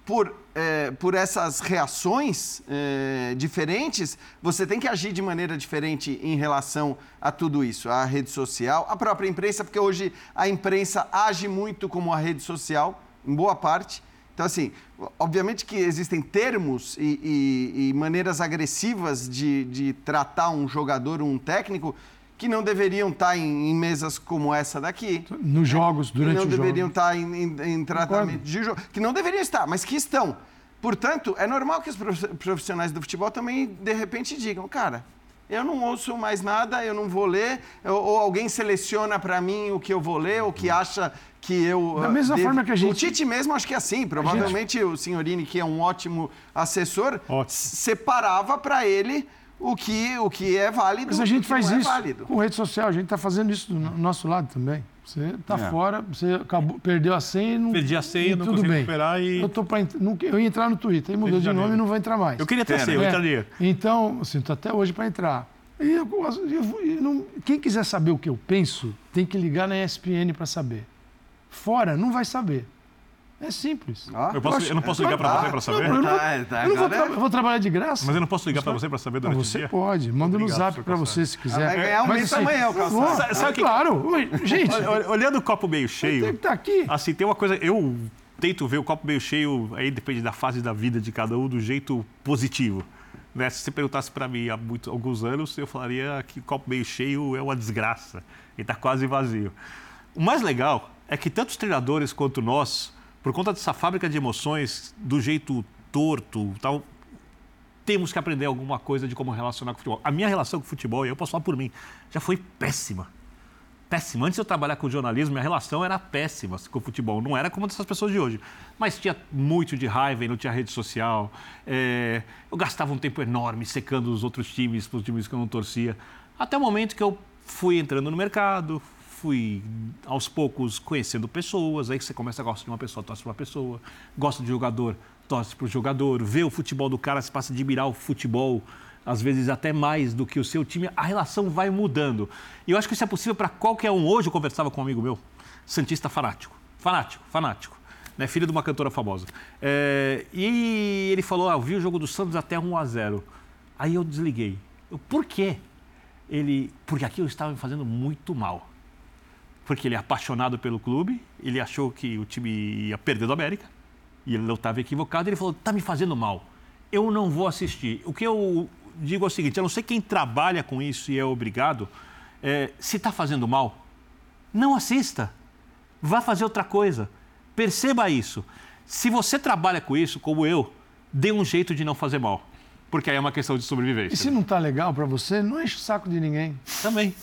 por, é, por essas reações é, diferentes, você tem que agir de maneira diferente em relação a tudo isso. A rede social, a própria imprensa, porque hoje a imprensa age muito como a rede social, em boa parte. Então, assim, obviamente que existem termos e, e, e maneiras agressivas de, de tratar um jogador, um técnico, que não deveriam estar em, em, mesas como essa daqui. Nos jogos, durante o jogo. Que não deveriam estar em, em, em tratamento Concordo. de jogo. Que não deveriam estar, mas que estão. Portanto, é normal que os profissionais do futebol também, de repente, digam, cara, eu não ouço mais nada, eu não vou ler, ou alguém seleciona para mim o que eu vou ler, ou que acha que eu. Da mesma devo... forma que a gente. O Tite mesmo acho que é assim. Provavelmente gente... o Signorini, que é um ótimo assessor, ótimo. separava para ele o que, o que é válido. Mas a gente faz é isso com rede social, a gente está fazendo isso do nosso lado também. Você está é. fora, você acabou, perdeu a senha. Não, Perdi a senha, não tudo bem. recuperar e. Eu, tô pra, não, eu ia entrar no Twitter, aí mudou de nome e não vou entrar mais. Eu queria ter é, senha, eu entraria. Então, assim, estou até hoje para entrar. E eu, eu, eu, não, quem quiser saber o que eu penso, tem que ligar na ESPN para saber. Fora, não vai saber. É simples. Ah, eu, posso, eu, não posso ligar para você para saber? Não, eu, não, tá, tá, eu, vou, eu, vou, trabalhar de graça. Mas eu não posso ligar para você para saber durante você o dia? Você pode. Manda no zap para você se quiser. Vai ganhar um mês assim, amanhã, o calçado. Sabe, que... Claro. Gente. Olhando o copo meio cheio. Tem que tá aqui. Assim, tem uma coisa... Eu tento ver o copo meio cheio, aí depende da fase da vida de cada um, do jeito positivo. Né? Se você perguntasse para mim há muito, alguns anos, eu falaria que o copo meio cheio é uma desgraça. Ele está quase vazio. O mais legal é que tanto os treinadores quanto nós por conta dessa fábrica de emoções, do jeito torto, tal, temos que aprender alguma coisa de como relacionar com o futebol. A minha relação com o futebol, eu posso falar por mim, já foi péssima. Péssima. Antes de eu trabalhar com jornalismo, minha relação era péssima com o futebol. Não era como dessas pessoas de hoje. Mas tinha muito de raiva e não tinha rede social. É... eu gastava um tempo enorme secando os outros times, os times que eu não torcia. Até o momento que eu fui entrando no mercado, fui aos poucos conhecendo pessoas, aí você começa a gostar de uma pessoa, torce para uma pessoa, gosta de jogador, torce para o jogador, vê o futebol do cara, se passa a admirar o futebol, às vezes até mais do que o seu time, a relação vai mudando. E eu acho que isso é possível para qualquer um. Hoje eu conversava com um amigo meu, santista fanático, fanático, fanático. Né, filho de uma cantora famosa. É, e ele falou: ah, eu vi o jogo do Santos até 1 a 0 Aí eu desliguei. Eu, Por quê? Ele, porque aqui eu estava me fazendo muito mal porque ele é apaixonado pelo clube, ele achou que o time ia perder do América, e ele não estava equivocado, ele falou, está me fazendo mal, eu não vou assistir. O que eu digo é o seguinte, eu não sei quem trabalha com isso e é obrigado, é, se está fazendo mal, não assista, vá fazer outra coisa, perceba isso. Se você trabalha com isso, como eu, dê um jeito de não fazer mal, porque aí é uma questão de sobrevivência. E se não está legal para você, não enche o saco de ninguém. Também.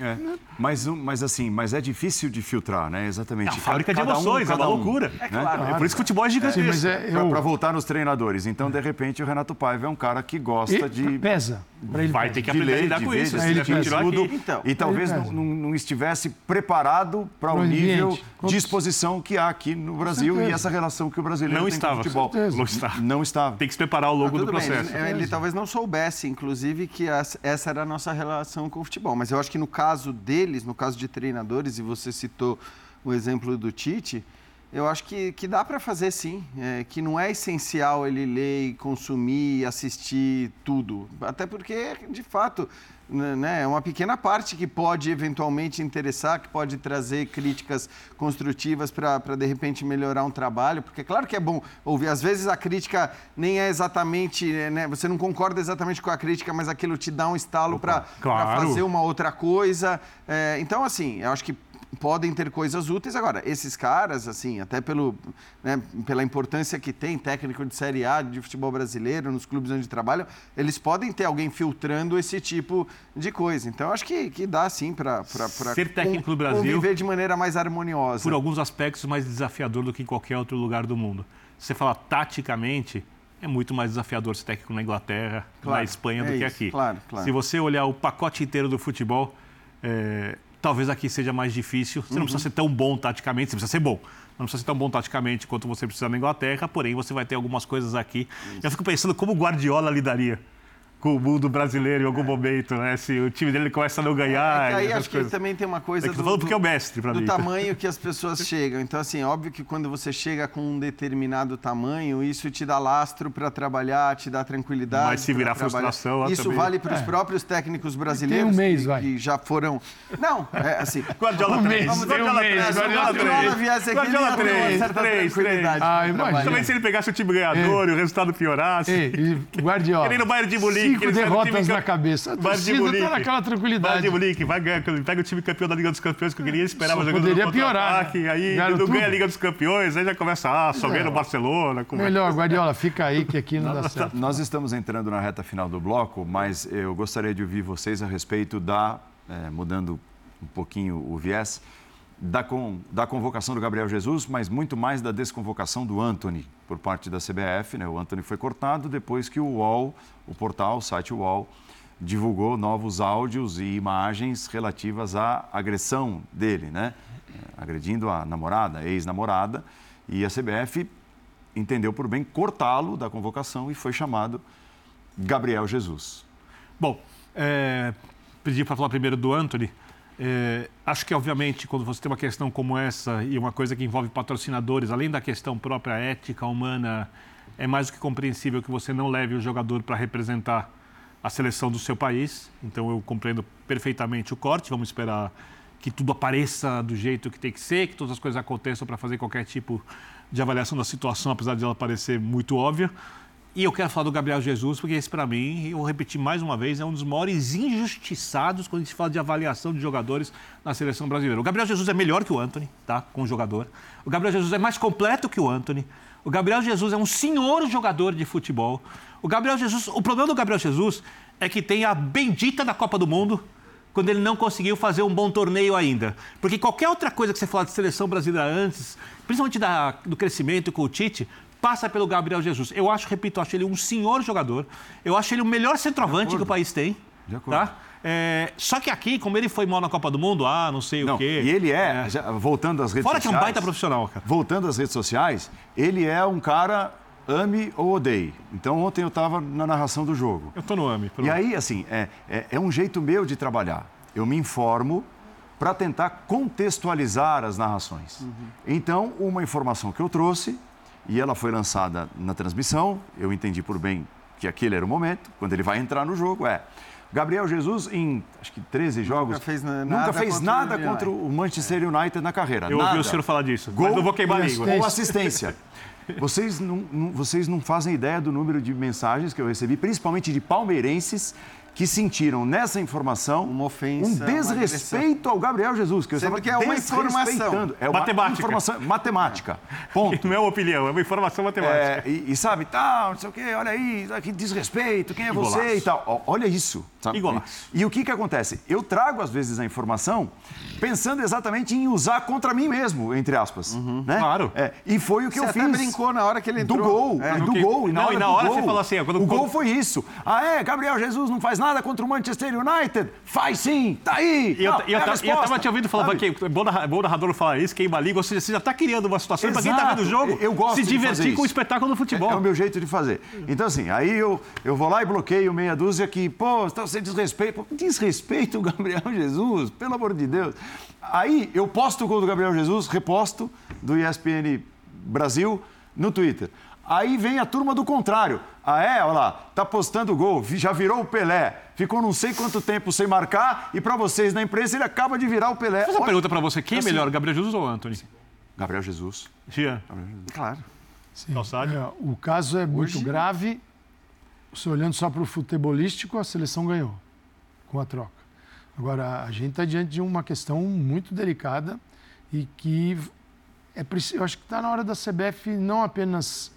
É. Mas, um- mas assim, mas é difícil de filtrar, né? Exatamente. É uma fábrica de Cada um, emoções, é uma cada um, loucura. né? É por isso que o futebol é Sim, gigantesco. é, eu, Para voltar nos treinadores. Então, de repente, o Renato Paiva é um cara que gosta e- de, pesa. Ele Vai pesa. ter que de aprender a lidar de com ver, isso. de ele ele tudo. Então, e talvez ele não, não- estivesse preparado para o nível de exposição que há aqui no Brasil e essa relação que o brasileiro Não tem estava. com o futebol. Não está. Não estava. Tem que se preparar ao longo Ah, do bem, processo. Ele, ele talvez não soubesse, inclusive, que essa era a nossa relação com o futebol. Mas eu acho que no caso deles, no caso de treinadores, e você citou o exemplo do Tite, eu acho que, que dá para fazer sim. É, que não é essencial ele ler, consumir, assistir tudo. Até porque, de fato, né, é uma pequena parte que pode eventualmente interessar, que pode trazer críticas construtivas para, de repente, melhorar um trabalho. Porque, claro que é bom ouvir. Às vezes a crítica nem é exatamente. Né, você não concorda exatamente com a crítica, mas aquilo te dá um estalo para Claro. fazer uma outra coisa. É, então, assim, eu acho que podem ter coisas úteis. Agora, esses caras, assim, até pelo, né, pela importância que tem, técnico de Série A de futebol brasileiro, nos clubes onde trabalham, eles podem ter alguém filtrando esse tipo de coisa. Então, acho que, que dá, sim, para Ser técnico no Brasil- conviver de maneira mais harmoniosa. por alguns aspectos mais desafiador do que em qualquer outro lugar do mundo. Se você falar taticamente, é muito mais desafiador ser técnico na Inglaterra, Claro, na Espanha é do que isso, aqui. claro, claro. Se você olhar o pacote inteiro do futebol, é, talvez aqui seja mais difícil. Você não Uhum. precisa ser tão bom taticamente, você precisa ser bom. Não precisa ser tão bom taticamente quanto você precisa na Inglaterra, porém você vai ter algumas coisas aqui. Eu fico pensando como o Guardiola lidaria com o mundo brasileiro em algum momento, né? Se o time dele começa a não ganhar. É que aí acho que coisas. também tem uma coisa É que eu tô do, falando porque é o mestre pra do mim. tamanho que as <laughs> pessoas chegam. Então, assim, óbvio que quando você chega com um determinado tamanho, isso te dá lastro para trabalhar, te dá tranquilidade. Mas se virar frustração, Isso também. vale para os próprios técnicos brasileiros Tem um mês, que, vai. que já foram. Não, é assim. <laughs> Guardiola Um 3. mês, tem um Guardiola mês, 3. Guardiola Guardiola três. 3. viesse aqui, ele Guardiola ia ter uma 3. certa 3, 3. tranquilidade Ah, imagina. Também se ele pegasse o time ganhador e o resultado piorasse. Ei, e <laughs> Guardiola. Ele no Bayern de Munique. Cinco derrotas na cabeça. A torcida tá naquela tranquilidade. de Munique, vai ganhar. Pega o time campeão da Liga dos Campeões que eu queria, esperava Só jogando poderia piorar, né? Aí Ganharam não ganha a tudo. Liga dos Campeões, aí já começa, ah, só ganha no Barcelona. como é? Melhor, <laughs> Guardiola, fica aí que aqui não dá certo. Nós estamos entrando na reta final do bloco, mas eu gostaria de ouvir vocês a respeito da, eh, mudando um pouquinho o viés, da, da convocação do Gabriel Jesus, mas muito mais da desconvocação do Anthony por parte da CBF. Né? O Anthony foi cortado depois que o UOL, o portal, o site UOL, divulgou novos áudios e imagens relativas à agressão dele, né? Agredindo a namorada, ex-namorada, e a CBF entendeu por bem cortá-lo da convocação e foi chamado Gabriel Jesus. Bom, é, pedi para falar primeiro do Anthony. É, acho que, obviamente, quando você tem uma questão como essa e uma coisa que envolve patrocinadores, além da questão própria ética, humana, é mais do que compreensível que você não leve o jogador para representar a seleção do seu país. Então, eu compreendo perfeitamente o corte. Vamos esperar que tudo apareça do jeito que tem que ser, que todas as coisas aconteçam para fazer qualquer tipo de avaliação da situação, apesar de ela parecer muito óbvia. E eu quero falar do Gabriel Jesus, porque esse, para mim, eu vou repetir mais uma vez, é um dos maiores injustiçados quando gente fala de avaliação de jogadores na seleção brasileira. O Gabriel Jesus é melhor que o Anthony, tá? Com o jogador. O Gabriel Jesus é mais completo que o Anthony. O Gabriel Jesus é um senhor jogador de futebol. O Gabriel Jesus, o problema do Gabriel Jesus é que tem a bendita da Copa do Mundo quando ele não conseguiu fazer um bom torneio ainda. Porque qualquer outra coisa que você falar de seleção brasileira antes, principalmente da- do crescimento com o Tite, passa pelo Gabriel Jesus. Eu acho, repito, eu acho ele um senhor jogador. Eu acho ele o melhor centroavante que o país tem. De acordo. Tá? É, só que aqui, como ele foi mal na Copa do Mundo, ah, não sei Não, o quê. e ele é, já- voltando às redes Fora que é um sociais. baita profissional, cara. Voltando às redes sociais, ele é um cara ame ou odeie. Então ontem eu estava na narração do jogo. Eu tô no pronto. E aí, assim, é, é, é um jeito meu de trabalhar. Eu me informo para tentar contextualizar as narrações. Então, uma informação que eu trouxe, e ela foi lançada na transmissão, eu entendi por bem que aquele era o momento, quando ele vai entrar no jogo, é... Gabriel Jesus, em acho que 13 jogos, fez na- nunca nada fez contra o nada United. contra o Manchester United na carreira. Eu ouvi nada. o senhor falar disso, Gol mas não vou queimar a língua. Ou <laughs> assistência. Vocês não, não- vocês não fazem ideia do número de mensagens que eu recebi, principalmente de palmeirenses, que sentiram nessa informação uma ofensa, um desrespeito ao Gabriel Jesus, que eu Sendo estava que é uma informação. É uma Matemática. informação matemática. Ponto. <laughs> Não é uma opinião, é uma informação matemática. É, e, e sabe, tal, não sei o quê, olha aí, que desrespeito, quem é você golaço. e tal. Olha isso. Sabe? E golaço. E, e o que que acontece? Eu trago, às vezes, a informação pensando exatamente em usar contra mim mesmo, entre aspas. Né? Claro. É, e foi o que Você eu até fiz. brincou na hora que ele Do entrou. gol, É. do que- gol. E não, na hora, e na do hora gol, você fala assim, quando- o gol quando- foi isso. Ah, é? Gabriel Jesus não faz nada contra o Manchester United? Faz sim, tá aí. E eu, Não, eu, é a ta- e eu tava te ouvindo Sabe? que é bom, bom narrador falar isso, queima a língua, ou seja, você já tá criando uma situação para quem tá vendo o jogo Eu gosto se de fazer divertir com o espetáculo do futebol. É, é o meu jeito de fazer. Então, assim, aí eu, eu vou lá e bloqueio meia dúzia que, pô, então você desrespeita. Desrespeita o Gabriel <laughs> Jesus, pelo amor de Deus. Aí eu posto o gol do Gabriel Jesus, reposto do ESPN Brasil no Twitter. Aí vem a turma do contrário. Ah, é? Olha lá, tá postando gol, já virou o Pelé. Ficou não sei quanto tempo sem marcar e para vocês na imprensa ele acaba de virar o Pelé. Vou fazer uma pergunta para você, quem é Assim- melhor, Gabriel Jesus ou Anthony? Gabriel Jesus. Gia, Claro. Sim. É, o caso é muito grave. Você olhando só para o futebolístico, a seleção ganhou com a troca. Agora, a gente está diante de uma questão muito delicada e que é preciso, eu acho que está na hora da CBF não apenas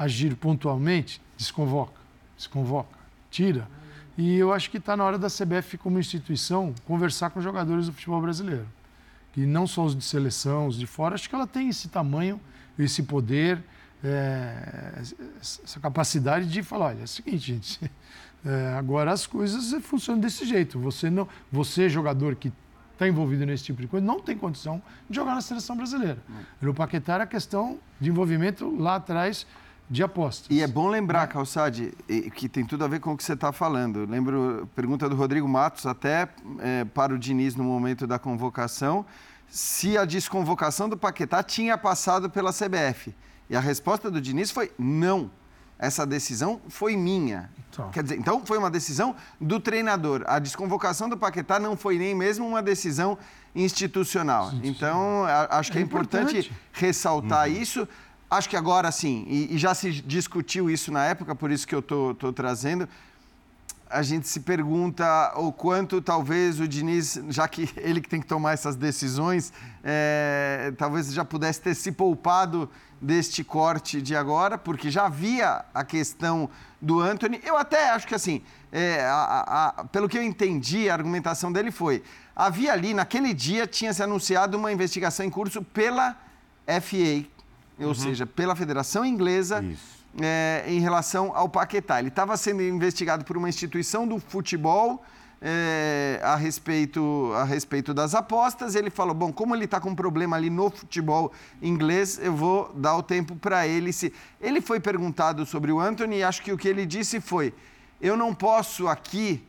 agir pontualmente, desconvoca, desconvoca, tira. E eu acho que está na hora da CBF, como instituição, conversar com os jogadores do futebol brasileiro. E não só os de seleção, os de fora. Acho que ela tem esse tamanho, esse poder, é, essa capacidade de falar, olha, é o seguinte, gente, <laughs> é, agora as coisas funcionam desse jeito. Você, não, você jogador que está envolvido nesse tipo de coisa, não tem condição de jogar na seleção brasileira. No Paquetá era questão de envolvimento lá atrás de apostas. E é bom lembrar, Calçade, e- que tem tudo a ver com o que você está falando. Lembro, pergunta do Rodrigo Matos, até eh, para o Diniz no momento da convocação, se a desconvocação do Paquetá tinha passado pela CBF. E a resposta do Diniz foi não. Essa decisão foi minha. Então. Quer dizer, então foi uma decisão do treinador. A desconvocação do Paquetá não foi nem mesmo uma decisão institucional. Então, a- acho que é, É importante, importante. ressaltar isso. Acho que agora sim, e, e já se discutiu isso na época, por isso que eu estou trazendo. A gente se pergunta o quanto talvez o Diniz, já que <laughs> ele que tem que tomar essas decisões, é, talvez já pudesse ter se poupado deste corte de agora, porque já havia a questão do Anthony. Eu até acho que assim, é, a- a- pelo que eu entendi, a argumentação dele foi: havia ali, naquele dia, tinha se anunciado uma investigação em curso pela FA, ou seja, pela Federação Inglesa, é, em relação ao Paquetá. Ele estava sendo investigado por uma instituição do futebol é, a, respeito, a respeito das apostas. Ele falou: bom, como ele está com um problema ali no futebol inglês, eu vou dar o tempo para ele. Se... Ele foi perguntado sobre o Anthony e acho que o que ele disse foi: eu não posso aqui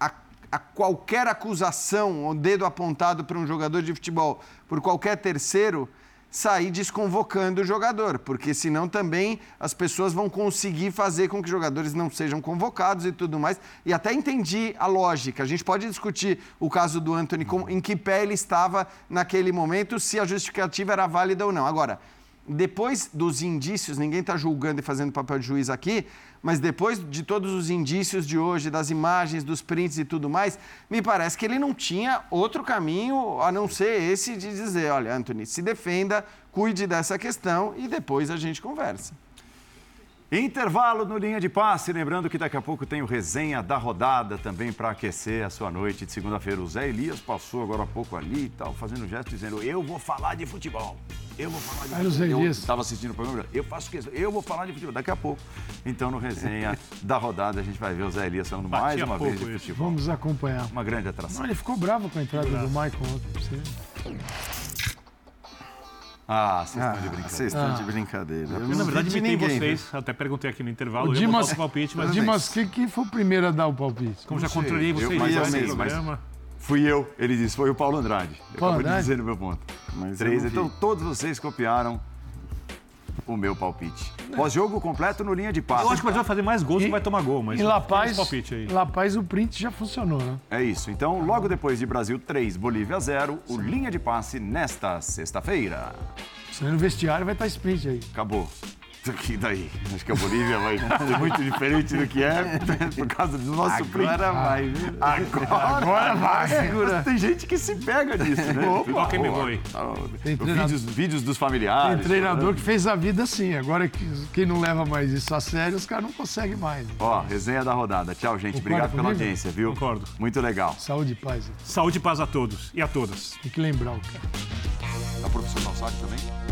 a, a qualquer acusação ou dedo apontado para um jogador de futebol por qualquer terceiro sair desconvocando o jogador, porque senão também as pessoas vão conseguir fazer com que jogadores não sejam convocados e tudo mais. E até entendi a lógica. A gente pode discutir o caso do Anthony, em que pé ele estava naquele momento, se a justificativa era válida ou não. Agora, depois dos indícios, ninguém está julgando e fazendo papel de juiz aqui, mas depois de todos os indícios de hoje, das imagens, dos prints e tudo mais, me parece que ele não tinha outro caminho a não ser esse de dizer: olha, Anthony, se defenda, cuide dessa questão e depois a gente conversa. Intervalo no Linha de Passe. Lembrando que daqui a pouco tem o resenha da rodada também para aquecer a sua noite de segunda-feira. O Zé Elias passou agora há pouco ali e tal, fazendo gesto dizendo: Eu vou falar de futebol. Eu vou falar de Aí futebol. Eu Elias. estava assistindo o programa, eu faço questão, eu vou falar de futebol. Daqui a pouco, então, no resenha <laughs> da rodada, a gente vai ver o Zé Elias falando mais uma vez de futebol. Vamos acompanhar. Uma grande atração. Não, ele ficou bravo com a entrada do Michael ontem. Você... Ah, vocês estão de Ah, brincadeira. vocês estão de brincadeira. Eu Eu, na verdade, de imitei ninguém, vocês. Até perguntei aqui no intervalo. O eu Dimas, o palpite, mas o Dimas quem, quem foi o primeiro a dar o palpite? como já controlei Eu- vocês mas eu mesmo, mas- programa. Fui eu, ele disse, foi o Paulo Andrade. Eu Paulo acabo de Andrade? dizer no meu ponto. Mas eu Três. Então todos vocês copiaram o meu palpite. Pós-jogo completo no linha de passe. Eu acho que o Brasil vai fazer mais gols que vai tomar gol, mas Em La Paz, palpite aí. La Paz o print já funcionou, né? É isso. Então, logo depois de Brasil 3, Bolívia 0, o linha de passe nesta sexta-feira. Você no vestiário vai estar sprint aí. Acabou. E daí? Acho que a Bolívia vai ser muito diferente do que é <laughs> por causa do nosso Agora vai, viu? Agora, Agora vai. Segura. Tem gente que se pega nisso, né? Igual quem me foi. Treinador- Vídeos, vídeos dos familiares. Tem treinador que fez a vida assim. Agora, que- quem não leva mais isso a sério, os caras não conseguem mais. Ó, resenha da rodada. Tchau, gente. Obrigado pela comigo? audiência, viu? Concordo. Muito legal. Saúde e paz. Saúde e paz a todos e a todas. Tem que lembrar o cara. A professor Calçado também?